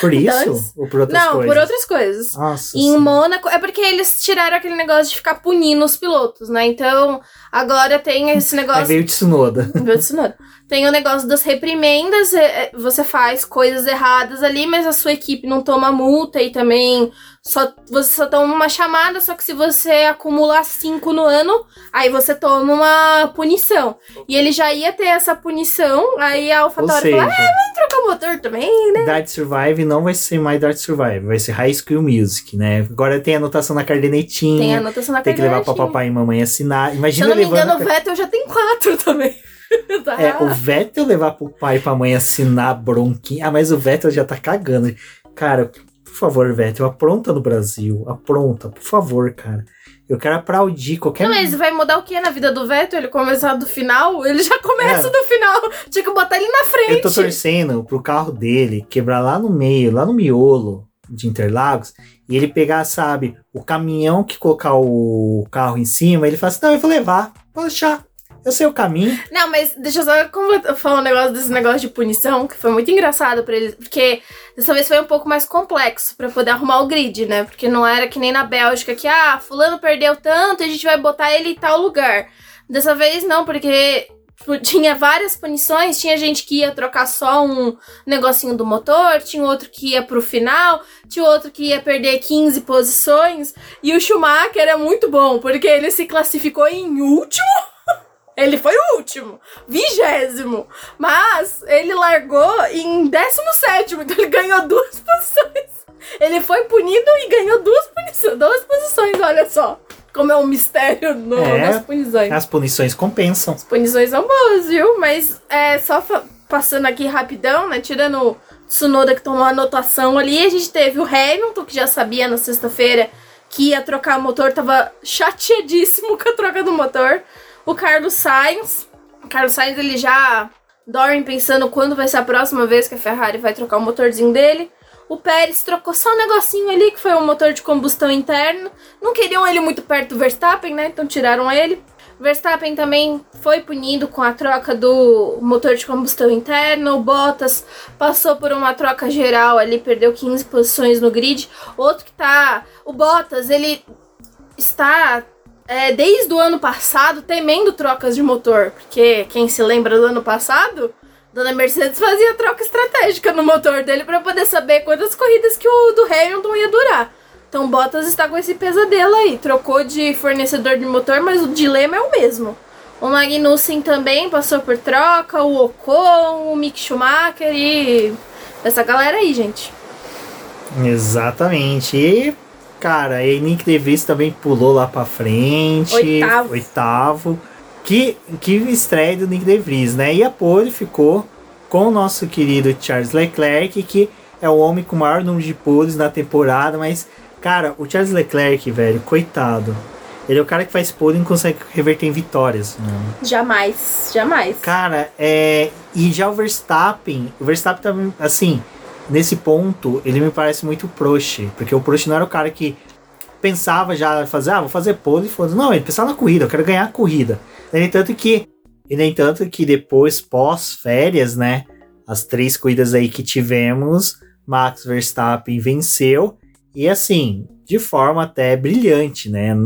Por isso? Então, ou por outras não, coisas? Não, por outras coisas. Nossa. Em Mônaco. É porque eles tiraram aquele negócio de ficar punindo os pilotos, né? Então, agora tem esse negócio. Aí veio o Tsunoda. Veio o Tsunoda. Tem o negócio das reprimendas, é, é, você faz coisas erradas ali, mas a sua equipe não toma multa e também só, você só toma uma chamada, só que se você acumular cinco no ano, aí você toma uma punição. E ele já ia ter essa punição, aí a AlphaTauri falou, ah, vamos trocar o motor também, né? Dart Survive não vai ser mais Dart Survive, vai ser High School Music, né? Agora tem anotação na cardenetinha. Tem anotação na Tem que levar pra papai e mamãe assinar. Imagina Se eu não me engano, o Vettel já tem quatro também. tá. É, o Vettel levar pro pai e pra mãe assinar bronquinha. Ah, mas o Vettel já tá cagando. Cara, por favor, Vettel, apronta no Brasil. Apronta, por favor, cara. Eu quero aplaudir qualquer. Não, mas vai mudar o que na vida do Vettel? Ele começar do final? Ele já começa é. do final. Tinha que botar ele na frente. Eu tô torcendo pro carro dele quebrar lá no meio, lá no miolo de Interlagos, e ele pegar, sabe, o caminhão que colocar o carro em cima, ele fala assim: não, eu vou levar, vou deixar. Eu sei o caminho. Não, mas deixa eu só falar um negócio desse negócio de punição, que foi muito engraçado para eles, porque dessa vez foi um pouco mais complexo para poder arrumar o grid, né? Porque não era que nem na Bélgica que, ah, fulano perdeu tanto, a gente vai botar ele em tal lugar. Dessa vez não, porque tinha várias punições, tinha gente que ia trocar só um negocinho do motor, tinha outro que ia pro final, tinha outro que ia perder 15 posições, e o Schumacher era muito bom, porque ele se classificou em último ele foi o último, vigésimo. Mas ele largou em 17, então ele ganhou duas posições. Ele foi punido e ganhou duas, punições, duas posições, olha só. como é um mistério no, É. nas punições. As punições compensam. As punições são boas, viu? Mas é só passando aqui rapidão, né? Tirando o Tsunoda que tomou a anotação ali, a gente teve o Hamilton, que já sabia na sexta-feira que ia trocar o motor, tava chateadíssimo com a troca do motor. O Carlos Sainz. O Carlos Sainz ele já dorme pensando quando vai ser a próxima vez que a Ferrari vai trocar o motorzinho dele. O Pérez trocou só um negocinho ali, que foi um motor de combustão interno. Não queriam ele muito perto do Verstappen, né? Então tiraram ele. Verstappen também foi punido com a troca do motor de combustão interno. O Bottas passou por uma troca geral ali, perdeu 15 posições no grid. Outro que tá. O Bottas, ele está é, desde o ano passado temendo trocas de motor. Porque quem se lembra do ano passado, Dona Mercedes fazia troca estratégica no motor dele para poder saber quantas corridas que o do Hamilton ia durar. Então Bottas está com esse pesadelo aí. Trocou de fornecedor de motor, mas o dilema é o mesmo. O Magnussen também passou por troca, o Ocon, o Mick Schumacher e essa galera aí, gente. Exatamente. E, cara, e Nick DeVries também pulou lá pra frente. Oitavo. Oitavo. Que, que estreia do Nick DeVries, né? E a pole ficou com o nosso querido Charles Leclerc, que é o homem com o maior número de poles na temporada, mas, cara, o Charles Leclerc, velho, coitado. Ele é o cara que faz pole e não consegue reverter em vitórias. Né? Jamais, jamais. Cara, é. E já o Verstappen, o Verstappen também, assim, nesse ponto, ele me parece muito Prost. Porque o Prost não era o cara que pensava já fazer, ah, vou fazer pole e foda Não, ele pensava na corrida, eu quero ganhar a corrida. No entanto que. E nem tanto que depois, pós-férias, né? As três corridas aí que tivemos, Max Verstappen venceu. E assim, de forma até brilhante, né?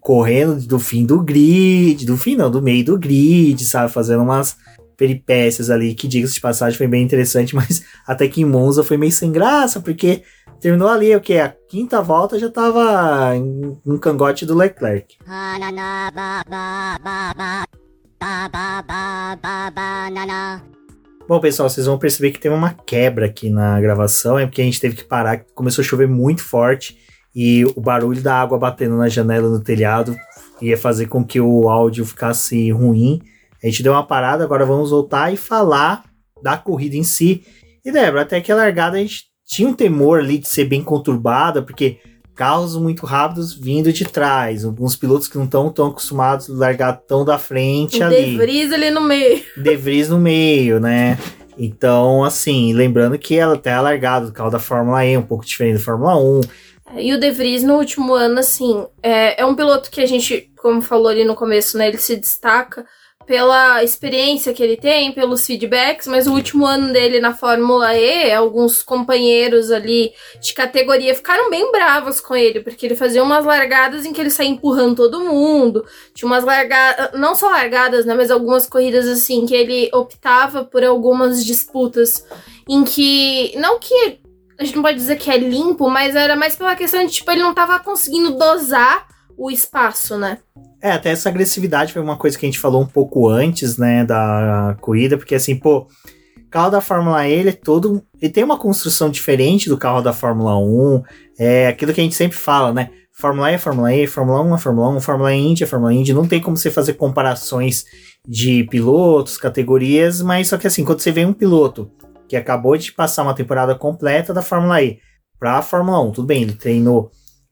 Correndo do fim do grid, do fim não, do meio do grid, sabe? Fazendo umas peripécias ali, que diga-se de passagem, foi bem interessante, mas até que em Monza foi meio sem graça, porque terminou ali, o que? A quinta volta já tava no cangote do Leclerc. Bom, pessoal, vocês vão perceber que tem uma quebra aqui na gravação, é porque a gente teve que parar, começou a chover muito forte e o barulho da água batendo na janela no telhado ia fazer com que o áudio ficasse ruim. A gente deu uma parada, agora vamos voltar e falar da corrida em si. E Débora, até que a largada a gente tinha um temor ali de ser bem conturbada, porque carros muito rápidos vindo de trás, alguns pilotos que não estão tão acostumados a largar tão da frente O ali. De Vries ali no meio. De Vries no meio, né? Então, assim, lembrando que ela até é largada do carro da Fórmula E, um pouco diferente da Fórmula 1. E o De Vries no último ano, assim, é, é um piloto que a gente, como falou ali no começo, né? Ele se destaca pela experiência que ele tem, pelos feedbacks, mas o último ano dele na Fórmula E, alguns companheiros ali de categoria ficaram bem bravos com ele, porque ele fazia umas largadas em que ele saía empurrando todo mundo. Tinha umas largadas, não só largadas, né, mas algumas corridas assim que ele optava por algumas disputas em que não que a gente não pode dizer que é limpo, mas era mais pela questão de tipo ele não tava conseguindo dosar o espaço, né? É, até essa agressividade foi uma coisa que a gente falou um pouco antes, né, da corrida, porque assim, pô, carro da Fórmula E, ele é todo. Ele tem uma construção diferente do carro da Fórmula 1. É aquilo que a gente sempre fala, né? Fórmula E é Fórmula E, Fórmula 1 é Fórmula 1, Fórmula Indy é Fórmula Indy. Não tem como você fazer comparações de pilotos, categorias, mas só que assim, quando você vê um piloto que acabou de passar uma temporada completa da Fórmula E pra Fórmula 1, tudo bem, ele treinou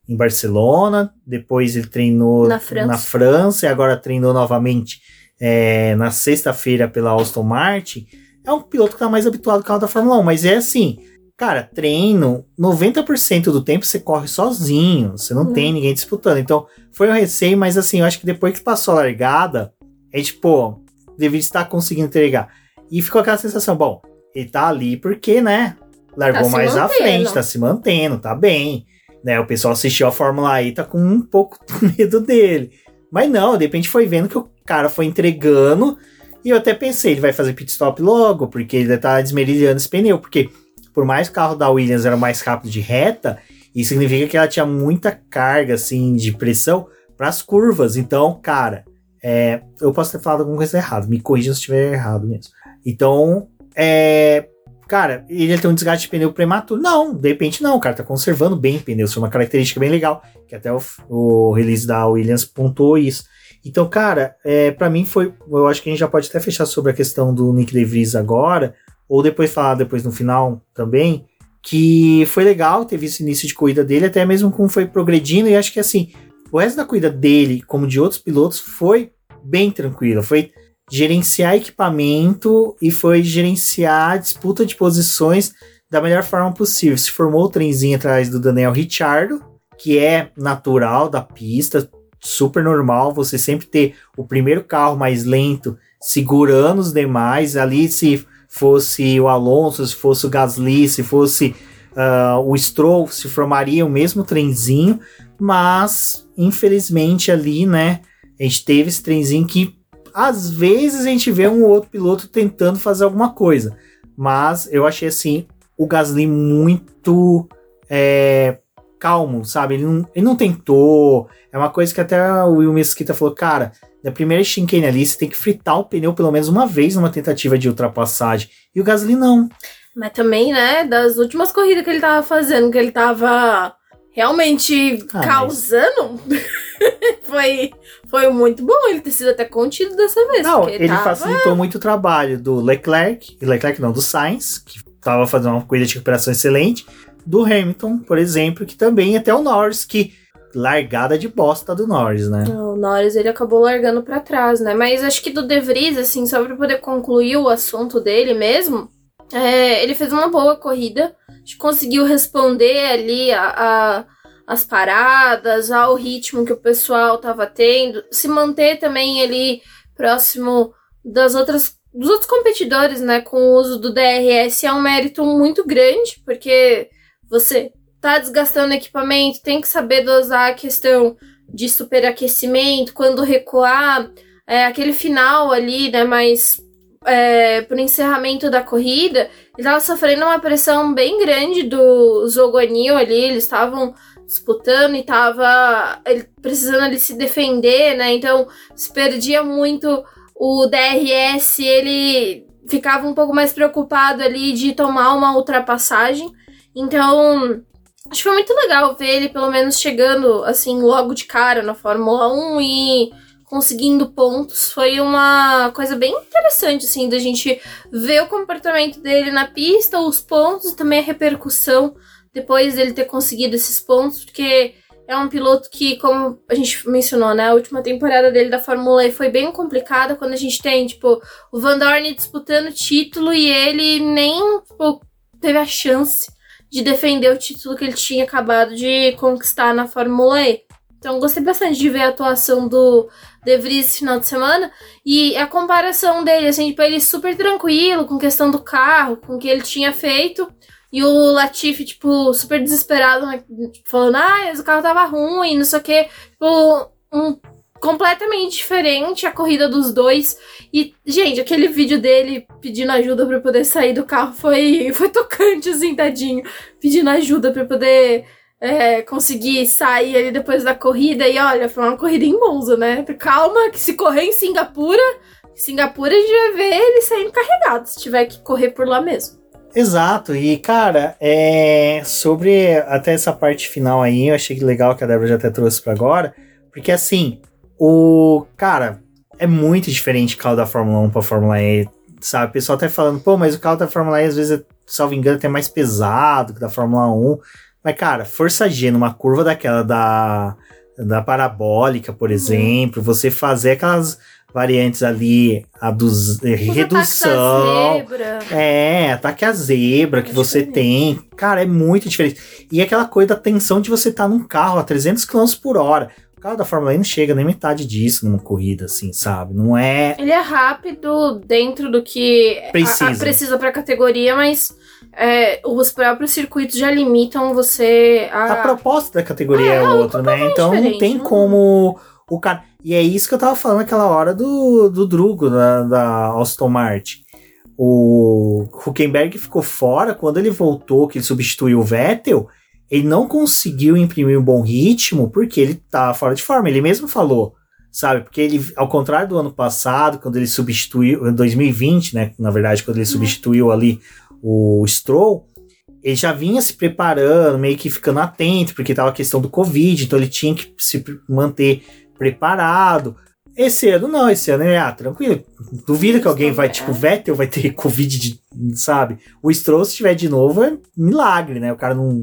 em Barcelona, depois ele treinou Na França. na França e agora treinou novamente é, na sexta-feira pela Aston Martin. É um piloto que tá mais habituado ao carro da Fórmula 1, mas é assim, cara, treino, 90% do tempo você corre sozinho, você não Uhum. tem ninguém disputando. Então, foi um receio, mas assim, eu acho que depois que passou a largada, é tipo, deveria estar conseguindo entregar. E ficou aquela sensação, bom, ele tá ali porque, né, largou Tá mais à mantendo. frente, tá se mantendo, tá bem. Né, o pessoal assistiu a Fórmula E tá com um pouco de medo dele. Mas não, de repente foi vendo que o cara foi entregando. E eu até pensei, ele vai fazer pit stop logo, porque ele tá desmerilhando esse pneu. Porque por mais que o carro da Williams era mais rápido de reta, isso significa que ela tinha muita carga assim de pressão para as curvas. Então, cara, é, eu posso ter falado alguma coisa errada. Me corrija se estiver errado mesmo. Então, é, cara, ele tem um desgaste de pneu prematuro. Não, de repente não, o cara tá conservando bem pneus, foi uma característica bem legal, que até o, o release da Williams pontuou isso. Então, cara, é, para mim foi, eu acho que a gente já pode até fechar sobre a questão do Nick DeVries agora, ou depois falar depois no final também, que foi legal ter visto o início de corrida dele, até mesmo como foi progredindo, e acho que assim, o resto da corrida dele, como de outros pilotos, foi bem tranquilo. Foi gerenciar equipamento e foi gerenciar a disputa de posições da melhor forma possível. Se formou o trenzinho atrás do Daniel Ricciardo, que é natural da pista, super normal você sempre ter o primeiro carro mais lento segurando os demais. Ali, se fosse o Alonso, se fosse o Gasly, se fosse uh, o Stroll, se formaria o mesmo trenzinho, mas infelizmente ali, né, a gente teve esse trenzinho que às vezes a gente vê um outro piloto tentando fazer alguma coisa, mas eu achei assim o Gasly muito é, calmo, sabe? Ele não, ele não tentou. É uma coisa que até o Will Mesquita falou, cara, na primeira chicane ali, você tem que fritar o pneu pelo menos uma vez numa tentativa de ultrapassagem. E o Gasly não. Mas também, né, das últimas corridas que ele tava fazendo, que ele tava realmente ah, causando, mas... foi, foi muito bom ele ter sido até contido dessa vez. Não, ele tava... facilitou muito o trabalho do Leclerc, Leclerc não, do Sainz, que tava fazendo uma corrida de recuperação excelente, do Hamilton, por exemplo, que também até o Norris, que largada de bosta do Norris, né? O Norris ele acabou largando para trás, né? Mas acho que do De Vries, assim, só para poder concluir o assunto dele mesmo, é, ele fez uma boa corrida, conseguiu responder ali a, a, as paradas, ao ritmo que o pessoal tava tendo, se manter também ali próximo das outras dos outros competidores, né, com o uso do DRS é um mérito muito grande, porque você tá desgastando equipamento, tem que saber dosar a questão de superaquecimento, quando recuar, é, aquele final ali, né, mais é, pro encerramento da corrida, ele tava sofrendo uma pressão bem grande do Zogonil ali, eles estavam disputando e tava ele, precisando ali se defender, né, então se perdia muito o DRS, ele ficava um pouco mais preocupado ali de tomar uma ultrapassagem, então Acho que foi muito legal ver ele, pelo menos, chegando, assim, logo de cara na Fórmula 1 e conseguindo pontos. Foi uma coisa bem interessante, assim, da gente ver o comportamento dele na pista, os pontos e também a repercussão depois dele ter conseguido esses pontos, porque é um piloto que, como a gente mencionou, né, a última temporada dele da Fórmula E foi bem complicada quando a gente tem, tipo, o Van Dorn disputando título e ele nem, tipo, teve a chance de defender o título que ele tinha acabado de conquistar na Fórmula E. Então gostei bastante de ver a atuação do De Vries esse final de semana e a comparação dele, assim, tipo, ele super tranquilo com questão do carro, com o que ele tinha feito. E o Latifi, tipo, super desesperado, né? falando, ah, o carro tava ruim, não sei o quê. Tipo, um completamente diferente a corrida dos dois. E, gente, aquele vídeo dele pedindo ajuda para poder sair do carro foi, foi tocante, assim, tadinho. Pedindo ajuda para poder é, conseguir sair ali depois da corrida. E olha, foi uma corrida em Monza, né? Calma, que se correr em Singapura, Singapura a gente vai ver ele saindo carregado, se tiver que correr por lá mesmo. Exato, e cara, é sobre até essa parte final aí, eu achei legal que a Débora já até trouxe para agora, porque assim, o. Cara, é muito diferente o carro da Fórmula 1 pra Fórmula E. Sabe? O pessoal tá falando, pô, mas o carro da Fórmula E às vezes, é, salvo engano, até mais pesado que da Fórmula 1. Mas, cara, força G numa curva daquela da, da parabólica, por uhum. exemplo, você fazer aquelas variantes ali, a dos, eh, redução. É, ataque a zebra que é você tem. Cara, é muito diferente. E aquela coisa da tensão de você estar tá num carro a 300 km por hora. O carro da Fórmula 1 não chega nem metade disso numa corrida, assim, sabe? Não é. Ele é rápido dentro do que precisa, a, a precisa pra categoria, mas é, os próprios circuitos já limitam você a. A proposta da categoria é, é outra, né? Então não tem não... Né? como o cara. E é isso que eu tava falando naquela hora do, do Drugo, da, da Aston Martin. O Huckenberg ficou fora, quando ele voltou, que ele substituiu o Vettel ele não conseguiu imprimir um bom ritmo porque ele tá fora de forma. Ele mesmo falou, sabe? Porque ele, ao contrário do ano passado, quando ele substituiu, em 2020, né? Na verdade, quando ele uhum. substituiu ali o Stroll, ele já vinha se preparando, meio que ficando atento, porque tava a questão do Covid, então ele tinha que se manter preparado. Esse ano não, esse ano é ah, tranquilo. Duvido que alguém vai, tipo, Vettel vai ter Covid, de, sabe? O Stroll, se tiver de novo, é milagre, né? O cara não.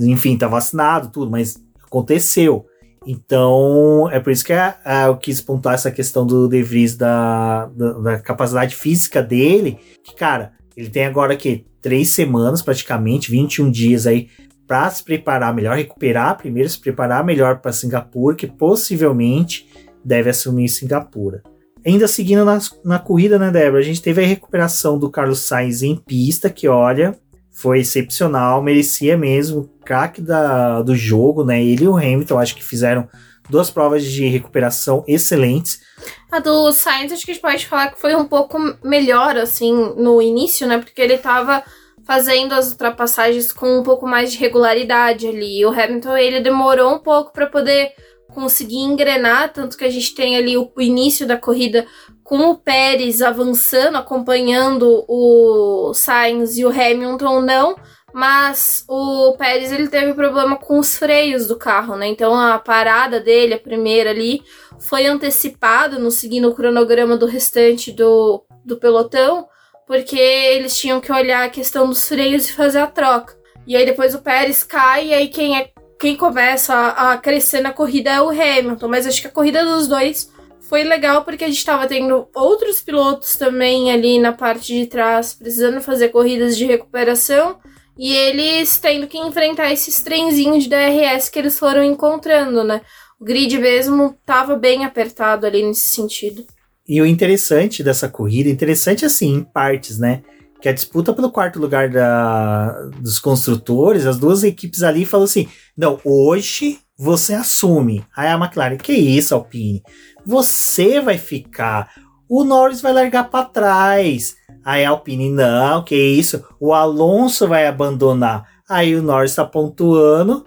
Enfim, tá vacinado, tudo, mas aconteceu. Então, é por isso que é, é, eu quis pontuar essa questão do De Vries, da, da, da, capacidade física dele. Que, cara, ele tem agora que três semanas, praticamente, 21 dias aí, para se preparar melhor, recuperar primeiro, se preparar melhor para Singapura, que possivelmente deve assumir Singapura. Ainda seguindo na, na corrida, né, Débora? A gente teve a recuperação do Carlos Sainz em pista, que olha, foi excepcional, merecia mesmo, craque do jogo, né? Ele e o Hamilton, acho que fizeram duas provas de recuperação excelentes. A do Sainz, acho que a gente pode falar que foi um pouco melhor, assim, no início, né? Porque ele tava fazendo as ultrapassagens com um pouco mais de regularidade ali. O Hamilton, ele demorou um pouco para poder conseguir engrenar, tanto que a gente tem ali o início da corrida com o Pérez avançando, acompanhando o Sainz e o Hamilton não, mas o Pérez ele teve problema com os freios do carro, né? Então a parada dele, a primeira ali, foi antecipada, no seguindo o cronograma do restante do, do pelotão, porque eles tinham que olhar a questão dos freios e fazer a troca. E aí depois o Pérez cai e aí quem é quem começa a, a crescer na corrida é o Hamilton, mas acho que a corrida dos dois foi legal porque a gente estava tendo outros pilotos também ali na parte de trás precisando fazer corridas de recuperação e eles tendo que enfrentar esses trenzinhos de DRS que eles foram encontrando, né? O grid mesmo estava bem apertado ali nesse sentido. E o interessante dessa corrida, interessante assim, em partes, né? Que a disputa pelo quarto lugar da, dos construtores, as duas equipes ali falam assim: não, hoje você assume. Aí a McLaren, que isso, Alpine? Você vai ficar. O Norris vai largar para trás. Aí a Alpine, não, que isso? O Alonso vai abandonar. Aí o Norris está pontuando.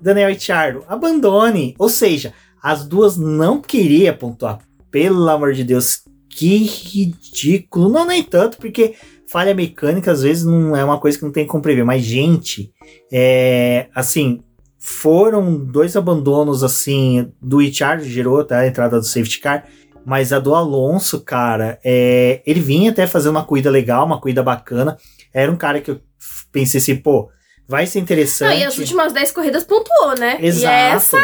Daniel Ricciardo, abandone. Ou seja, as duas não queriam pontuar. Pelo amor de Deus, que ridículo. Não, nem tanto, porque falha mecânica às vezes não é uma coisa que não tem como prever. Mas, gente, é assim, foram dois abandonos assim do Richard gerou tá, a entrada do safety car, mas a do Alonso, cara, é, ele vinha até fazer uma corrida legal, uma corrida bacana. Era um cara que eu pensei assim, pô, vai ser interessante. Não, e as últimas 10 corridas pontuou, né? Exato. E essa,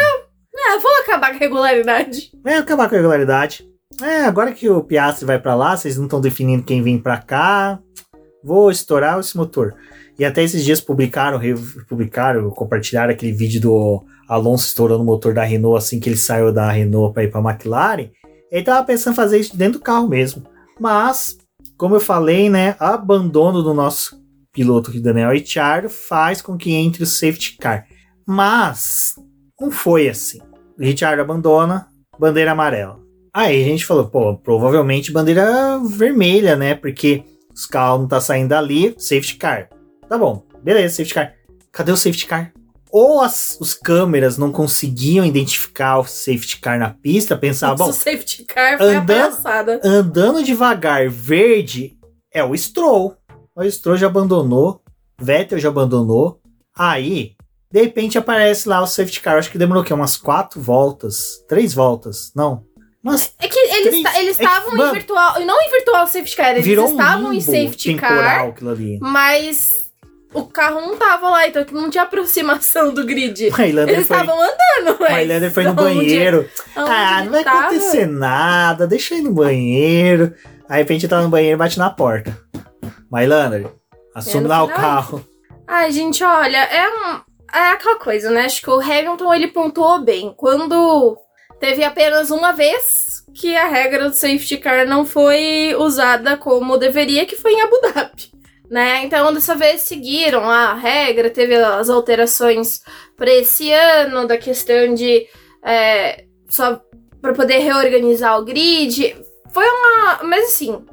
é, vou acabar com a regularidade. É, acabar com a regularidade. É, agora que o Piastri vai para lá, vocês não estão definindo quem vem para cá. Vou estourar esse motor. E até esses dias publicaram, publicaram, compartilharam aquele vídeo do Alonso estourando o motor da Renault assim que ele saiu da Renault para ir para McLaren. Ele tava pensando em fazer isso dentro do carro mesmo. Mas, como eu falei, né, abandono do nosso piloto Daniel Ricciardo faz com que entre o safety car. Mas não foi assim. O Ricciardo abandona, bandeira amarela. Aí a gente falou, pô, provavelmente bandeira vermelha, né? Porque os carros não tá saindo dali, safety car. Tá bom, beleza, safety car. Cadê o safety car? Ou as os câmeras não conseguiam identificar o safety car na pista, pensava, bom, o safety car foi andando, andando devagar, verde, é o Stroll. O Stroll já abandonou, Vettel já abandonou. Aí, de repente aparece lá o safety car. Acho que demorou que umas quatro voltas, três voltas, não? Mas é que eles eles estavam é em virtual, não em virtual safety car, eles estavam um em safety car, mas o carro não tava lá, então não tinha aproximação do grid. Eles estavam andando, mas. Highlander foi no banheiro. ah, não vai tava? acontecer nada, deixa ele no banheiro. Aí, de repente, tá no banheiro e bate na porta. Mylander, assume é lá o carro. Ai, gente, olha, é, um, é aquela coisa, né? Acho que o Hamilton ele pontuou bem. Quando teve apenas uma vez que a regra do safety car não foi usada como deveria, que foi em Abu Dhabi né? Então, dessa vez seguiram a regra, teve as alterações para esse ano, da questão de é, só para poder reorganizar o grid. Foi uma. Mas assim.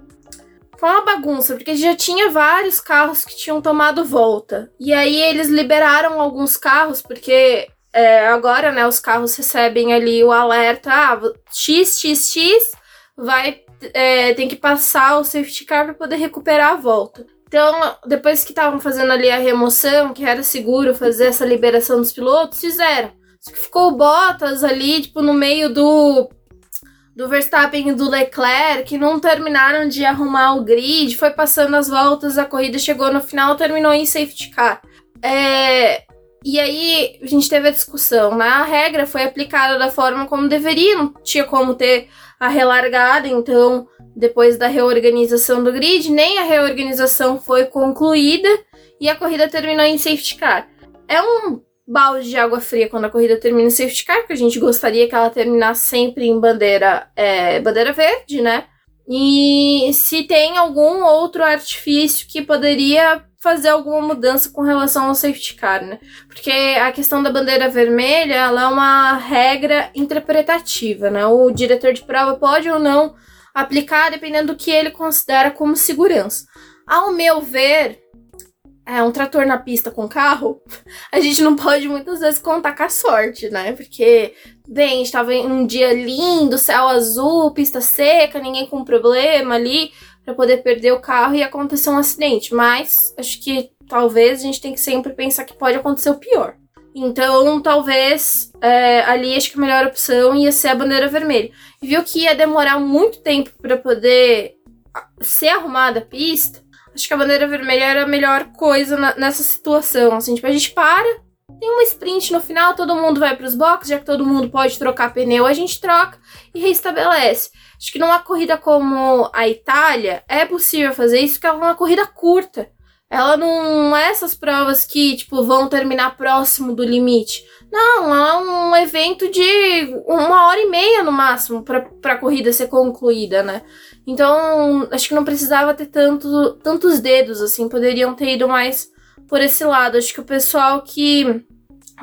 Foi uma bagunça, porque já tinha vários carros que tinham tomado volta. E aí eles liberaram alguns carros, porque é, agora, né, os carros recebem ali o alerta, ah, XXX vai é, tem que passar o safety car para poder recuperar a volta. Então, depois que estavam fazendo ali a remoção, que era seguro fazer essa liberação dos pilotos, fizeram. Só que ficou o Bottas ali, tipo, no meio do do Verstappen e do Leclerc, que não terminaram de arrumar o grid, foi passando as voltas, a corrida chegou no final, terminou em safety car. É, e aí a gente teve a discussão, né? A regra foi aplicada da forma como deveria, não tinha como ter a relargada, então depois da reorganização do grid, nem a reorganização foi concluída e a corrida terminou em safety car. É um balde de água fria quando a corrida termina em safety car, porque a gente gostaria que ela terminasse sempre em bandeira, é, bandeira verde, né? E se tem algum outro artifício que poderia fazer alguma mudança com relação ao safety car, né? Porque a questão da bandeira vermelha, ela é uma regra interpretativa, né? O diretor de prova pode ou não aplicar dependendo do que ele considera como segurança. Ao meu ver, é, um trator na pista com carro, a gente não pode muitas vezes contar com a sorte, né? Porque, bem, a gente tava em um dia lindo, céu azul, pista seca, ninguém com problema ali para poder perder o carro e acontecer um acidente. Mas acho que talvez a gente tem que sempre pensar que pode acontecer o pior. Então, talvez é, ali acho que a melhor opção ia ser a bandeira vermelha. E viu que ia demorar muito tempo para poder ser arrumada a pista Acho que a bandeira vermelha era a melhor coisa na, nessa situação. Assim, tipo, a gente para, tem uma sprint no final, todo mundo vai para os boxes, já que todo mundo pode trocar pneu, a gente troca e reestabelece. Acho que numa corrida como a Itália, é possível fazer isso, porque é uma corrida curta. Ela não é essas provas que, tipo, vão terminar próximo do limite. Não, é um evento de uma hora e meia no máximo para a corrida ser concluída, né? Então, acho que não precisava ter tanto, tantos dedos, assim, poderiam ter ido mais por esse lado. Acho que o pessoal que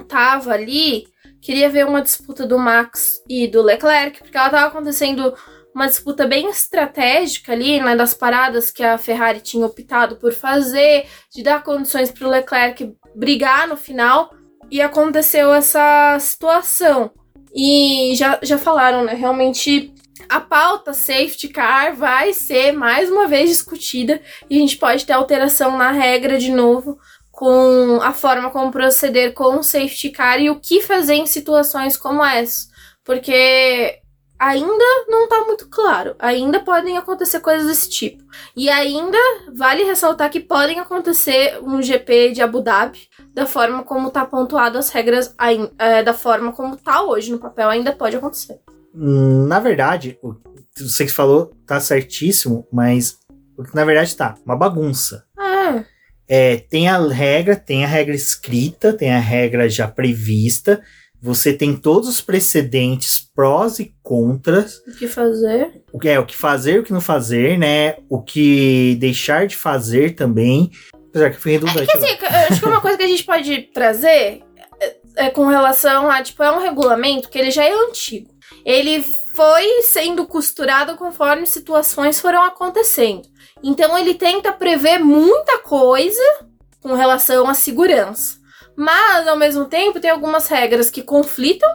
tava ali queria ver uma disputa do Max e do Leclerc, porque ela tava acontecendo uma disputa bem estratégica ali, né, das paradas que a Ferrari tinha optado por fazer, de dar condições para o Leclerc brigar no final, e aconteceu essa situação. E já, já falaram, né, realmente a pauta safety car vai ser mais uma vez discutida e a gente pode ter alteração na regra de novo com a forma como proceder com o safety car e o que fazer em situações como essa. Porque ainda não tá muito claro. Ainda podem acontecer coisas desse tipo. E ainda vale ressaltar que podem acontecer um GP de Abu Dhabi da forma como tá pontuado as regras, é, da forma como tá hoje no papel, ainda pode acontecer. Na verdade, o que você falou tá certíssimo, mas na verdade tá uma bagunça. Ah. É, tem a regra, tem a regra escrita, tem a regra já prevista. Você tem todos os precedentes, prós e contras. O que fazer? O que é o que fazer, o que não fazer, né? O que deixar de fazer também. Apesar que foi redundante. É, quer dizer, acho que uma coisa que a gente pode trazer é, é com relação a, tipo, é um regulamento que ele já é antigo ele foi sendo costurado conforme situações foram acontecendo. Então ele tenta prever muita coisa com relação à segurança. Mas ao mesmo tempo tem algumas regras que conflitam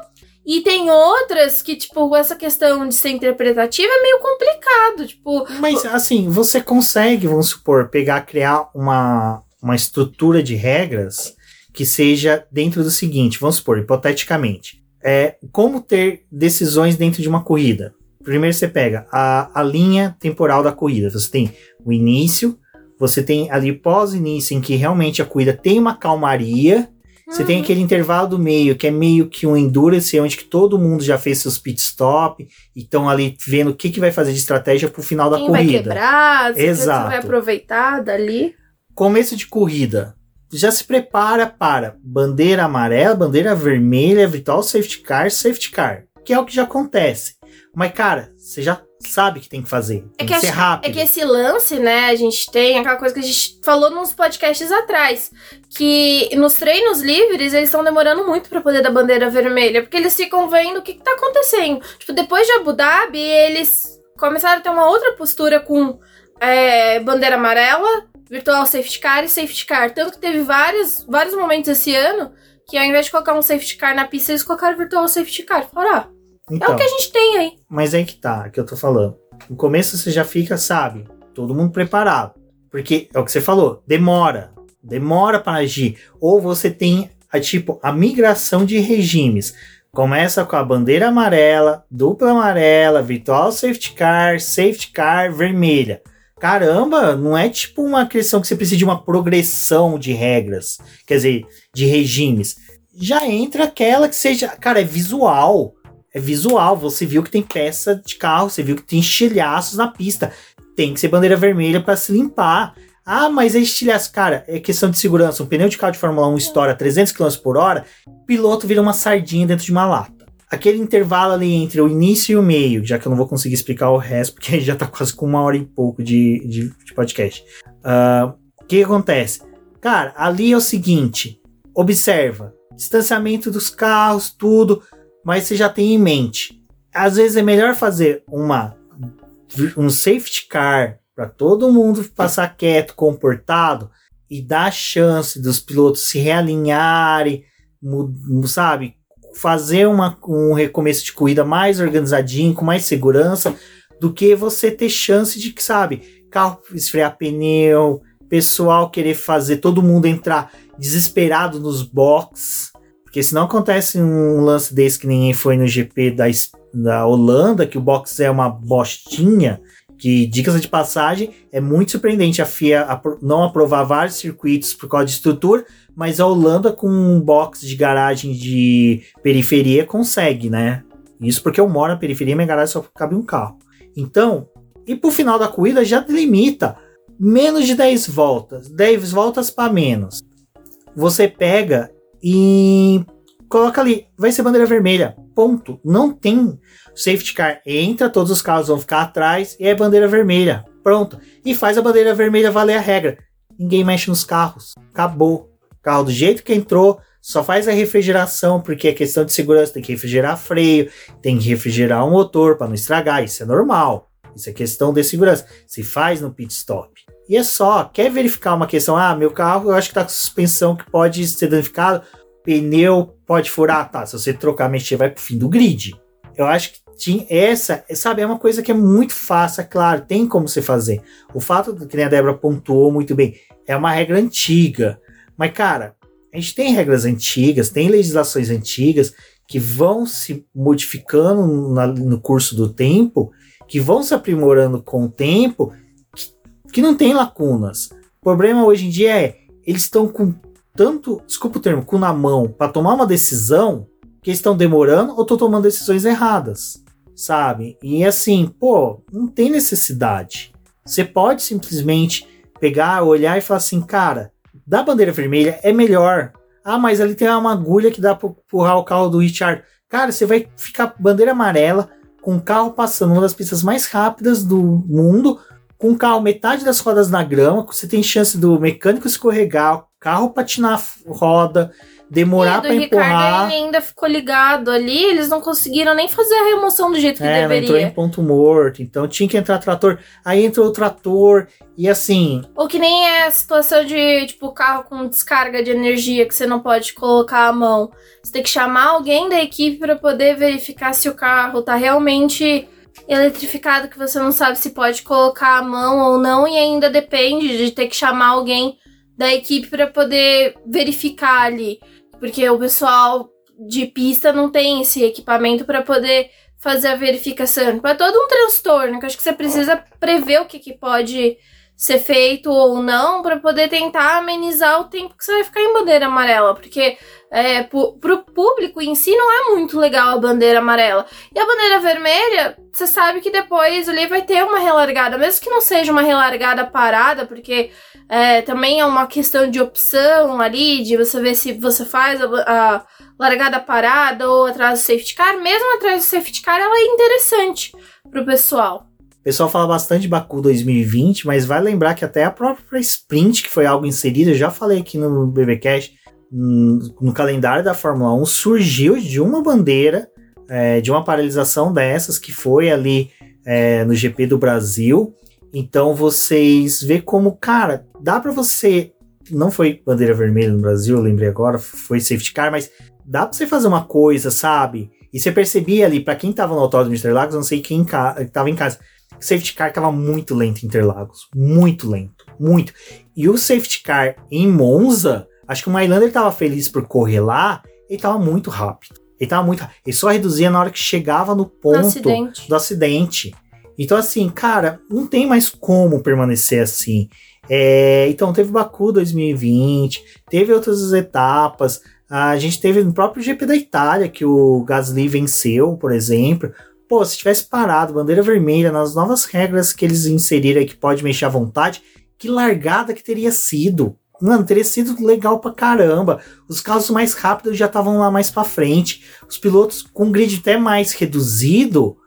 e tem outras que, tipo, essa questão de ser interpretativa é meio complicado, tipo... Mas, assim, você consegue, vamos supor, pegar, criar uma, uma estrutura de regras que seja dentro do seguinte, vamos supor, hipoteticamente é como ter decisões dentro de uma corrida. Primeiro você pega a, a linha temporal da corrida. Você tem o início, você tem ali pós-início em que realmente a corrida tem uma calmaria. Você tem uhum. aquele intervalo do meio, que é meio que um endurance, onde que todo mundo já fez seus pit stop e estão ali vendo o que, que vai fazer de estratégia pro final da Quem corrida. Vai quebrar, Exato. vai aproveitar dali. Começo de corrida já se prepara para bandeira amarela, bandeira vermelha, virtual safety car, safety car, que é o que já acontece. Mas, cara, você já sabe que tem que fazer. Tem é que, que ser rápido. É que esse lance, né, a gente tem aquela coisa que a gente falou nos podcasts atrás, que nos treinos livres eles estão demorando muito para poder dar bandeira vermelha, porque eles ficam vendo o que, que tá acontecendo. Tipo, depois de Abu Dhabi, eles começaram a ter uma outra postura com é, bandeira amarela, virtual safety car e safety car. Tanto que teve vários, vários momentos esse ano que ao invés de colocar um safety car na pista, eles colocaram virtual safety car. Falaram, ah, então, é o então. que a gente tem aí. Mas é que tá, que eu tô falando. No começo você já fica, sabe, todo mundo preparado. Porque é o que você falou, demora. Demora para agir. Ou você tem a tipo a migração de regimes. Começa com a bandeira amarela, dupla amarela, virtual safety car, safety car vermelha. Caramba, não é tipo uma questão que você precisa de uma progressão de regras, quer dizer, de regimes. Já entra aquela que seja, cara, é visual. É visual, você viu que tem peça de carro, você viu que tem estilhaços na pista. Tem que ser bandeira vermelha para se limpar. Ah, mas é estilhaço. Cara, é questão de segurança. Um pneu de carro de Fórmula 1 estoura 300 km por hora, piloto vira uma sardinha dentro de uma lata aquele intervalo ali entre o início e o meio, já que eu não vou conseguir explicar o resto, porque já tá quase com uma hora e pouco de, de, de podcast. Ah, o uh, que acontece? Cara, ali é o seguinte: observa, distanciamento dos carros, tudo, mas você já tem em mente. Às vezes é melhor fazer uma um safety car para todo mundo passar quieto, comportado e dar chance dos pilotos se realinharem, sabe, fazer uma, um recomeço de corrida mais organizadinho, com mais segurança, do que você ter chance de que, sabe, carro esfriar pneu, pessoal querer fazer todo mundo entrar desesperado nos boxes. Porque se não acontece um lance desse que nem foi no GP da, da Holanda, que o box é uma bostinha, que, dicas de passagem, é muito surpreendente a FIA não aprovar vários circuitos por causa de estrutura, mas a Holanda com um box de garagem de periferia consegue, né? Isso porque eu moro na periferia minha garagem só cabe um carro. Então, e pro final da corrida já limita menos de 10 voltas, 10 voltas para menos. Você pega e coloca ali, vai ser bandeira vermelha, ponto. Não tem safety car entra, todos os carros vão ficar atrás e é bandeira vermelha. Pronto. E faz a bandeira vermelha valer a regra. Ninguém mexe nos carros. Acabou. Carro do jeito que entrou, só faz a refrigeração, porque é questão de segurança, tem que refrigerar freio, tem que refrigerar o motor para não estragar, isso é normal. Isso é questão de segurança. Se faz no pit stop. E é só, quer verificar uma questão, ah, meu carro eu acho que tá com suspensão que pode ser danificado, pneu pode furar, tá, se você trocar, mexer, vai pro fim do grid. Eu acho que tinha essa, sabe, é uma coisa que é muito fácil, é claro, tem como você fazer. O fato que nem a Débora pontuou muito bem, é uma regra antiga. Mas, cara, a gente tem regras antigas, tem legislações antigas que vão se modificando na, no curso do tempo, que vão se aprimorando com o tempo, que, que não tem lacunas. O problema hoje em dia é, eles estão com tanto, desculpa o termo, cu na mão para tomar uma decisão que estão demorando ou estão tomando decisões erradas, sabe? E assim, pô, não tem necessidade. Você pode simplesmente pegar, olhar e falar assim, cara, da bandeira vermelha é melhor. Ah, mas ali tem uma agulha que dá para empurrar o carro do Richard. Cara, você vai ficar bandeira amarela com o carro passando uma das pistas mais rápidas do mundo, com o carro metade das rodas na grama, você tem chance do mecânico escorregar, carro patinar roda, demorar para empurrar. Ricardo ainda ficou ligado ali, eles não conseguiram nem fazer a remoção do jeito que é, deveria. entrou em ponto morto, então tinha que entrar trator. Aí entrou o trator e assim. Ou que nem é a situação de, tipo, carro com descarga de energia que você não pode colocar a mão. Você tem que chamar alguém da equipe para poder verificar se o carro tá realmente eletrificado, que você não sabe se pode colocar a mão ou não, e ainda depende de ter que chamar alguém da equipe para poder verificar ali porque o pessoal de pista não tem esse equipamento para poder fazer a verificação. É todo um transtorno que acho que você precisa prever o que, que pode ser feito ou não para poder tentar amenizar o tempo que você vai ficar em bandeira amarela, porque é, pro público em si não é muito legal a bandeira amarela. E a bandeira vermelha, você sabe que depois ali vai ter uma relargada, mesmo que não seja uma relargada parada, porque é, também é uma questão de opção ali, de você ver se você faz a, a largada parada ou atrás do safety car. Mesmo atrás do safety car, ela é interessante pro pessoal. O pessoal fala bastante de Baku 2020, mas vai lembrar que até a própria Sprint, que foi algo inserido, eu já falei aqui no BBcast, hum, no calendário da Fórmula 1, surgiu de uma bandeira, é, de uma paralisação dessas, que foi ali é, no GP do Brasil. Então vocês vê como, cara, dá para você. Não foi bandeira vermelha no Brasil, eu lembrei agora, foi safety car, mas dá pra você fazer uma coisa, sabe? E você percebia ali, para quem tava no autódromo de Interlagos, não sei quem ca tava em casa, o safety car tava muito lento em Interlagos. Muito lento. muito. E o safety car em Monza, acho que o Mailander tava feliz por correr lá, ele tava muito rápido. Ele tava muito Ele só reduzia na hora que chegava no ponto acidente. do acidente. Então, assim, cara, não tem mais como permanecer assim. É, então, teve Baku 2020, teve outras etapas. A gente teve no próprio GP da Itália, que o Gasly venceu, por exemplo. Pô, se tivesse parado, bandeira vermelha, nas novas regras que eles inseriram que pode mexer à vontade, que largada que teria sido. Mano, teria sido legal pra caramba. Os carros mais rápidos já estavam lá mais pra frente. Os pilotos com grid até mais reduzido,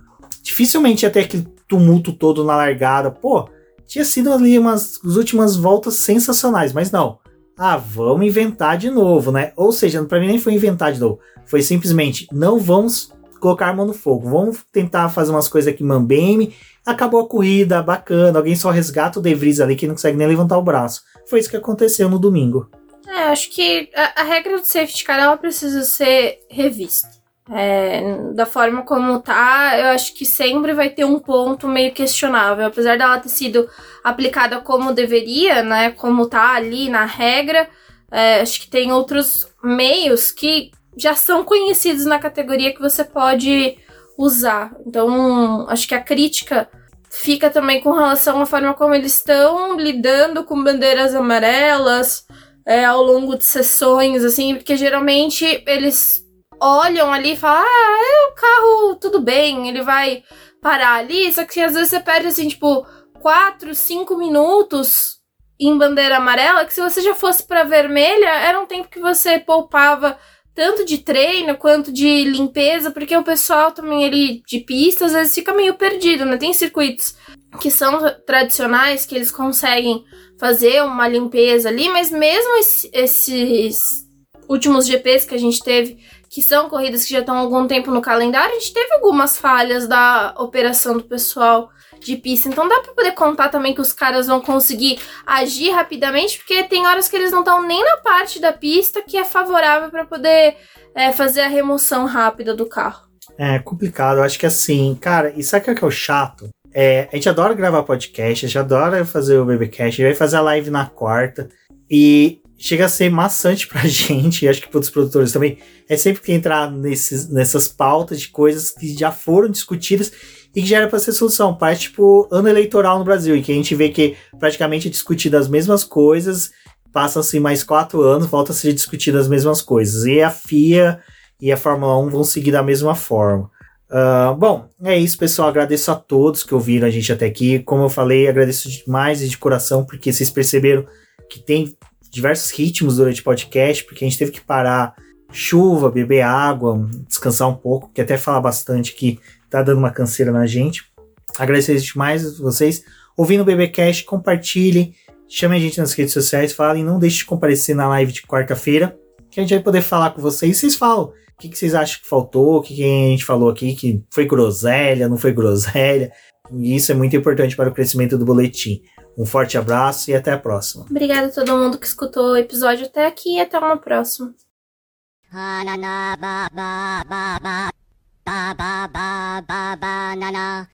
dificilmente ia ter aquele tumulto todo na largada. Pô, tinha sido ali umas as últimas voltas sensacionais, mas não. Ah, vamos inventar de novo, né? Ou seja, para mim nem foi inventar de novo. Foi simplesmente não vamos colocar a mão no fogo. Vamos tentar fazer umas coisas aqui mambeme. Acabou a corrida, bacana. Alguém só resgata o De Vries ali que não consegue nem levantar o braço. Foi isso que aconteceu no domingo. É, acho que a, a regra do safety car ela precisa ser revista. É, da forma como tá, eu acho que sempre vai ter um ponto meio questionável. Apesar dela ter sido aplicada como deveria, né? Como tá ali na regra, é, acho que tem outros meios que já são conhecidos na categoria que você pode usar. Então, acho que a crítica fica também com relação à forma como eles estão lidando com bandeiras amarelas é, ao longo de sessões, assim, porque geralmente eles olham ali e falam: ah, é o carro, tudo bem, ele vai parar ali, só que às vezes você perde, assim, tipo, 4, 5 minutos em bandeira amarela, que se você já fosse para vermelha, era um tempo que você poupava tanto de treino quanto de limpeza, porque o pessoal também ali de pista às vezes fica meio perdido, né? Tem circuitos que são tradicionais que eles conseguem fazer uma limpeza ali, mas mesmo esses últimos GPs que a gente teve, que são corridas que já estão há algum tempo no calendário, a gente teve algumas falhas da operação do pessoal de pista. Então dá para poder contar também que os caras vão conseguir agir rapidamente, porque tem horas que eles não estão nem na parte da pista que é favorável para poder é, fazer a remoção rápida do carro. É complicado, eu acho que assim, cara, e sabe o que é o chato? É, a gente adora gravar podcast, a gente adora fazer o BBcast, a gente vai fazer a live na quarta e chega a ser maçante pra gente, e acho que para os produtores também, é sempre que entrar nesses, nessas pautas de coisas que já foram discutidas e que já era para ser solução. Parece tipo ano eleitoral no Brasil, em que a gente vê que praticamente é discutido as mesmas coisas, passam-se mais quatro anos, volta a ser discutido as mesmas coisas. E a FIA e a Fórmula 1 vão seguir da mesma forma. Uh, bom, é isso, pessoal. Agradeço a todos que ouviram a gente até aqui. Como eu falei, agradeço demais e de coração, porque vocês perceberam que tem diversos ritmos durante o podcast, porque a gente teve que parar chuva, beber água, descansar um pouco, que até fala bastante que tá dando uma canseira na gente. Agradecer demais vocês. Ouvindo o BBcast, compartilhem, chamem a gente nas redes sociais, falem, não deixe de comparecer na live de quarta-feira, que a gente vai poder falar com vocês. Vocês falam o que, que vocês acham que faltou, o que, que a gente falou aqui, que foi groselha, não foi groselha. E isso é muito importante para o crescimento do boletim. Um forte abraço e até a próxima. Obrigada a todo mundo que escutou o episódio até aqui e até uma próxima. ba ba ba ba banana.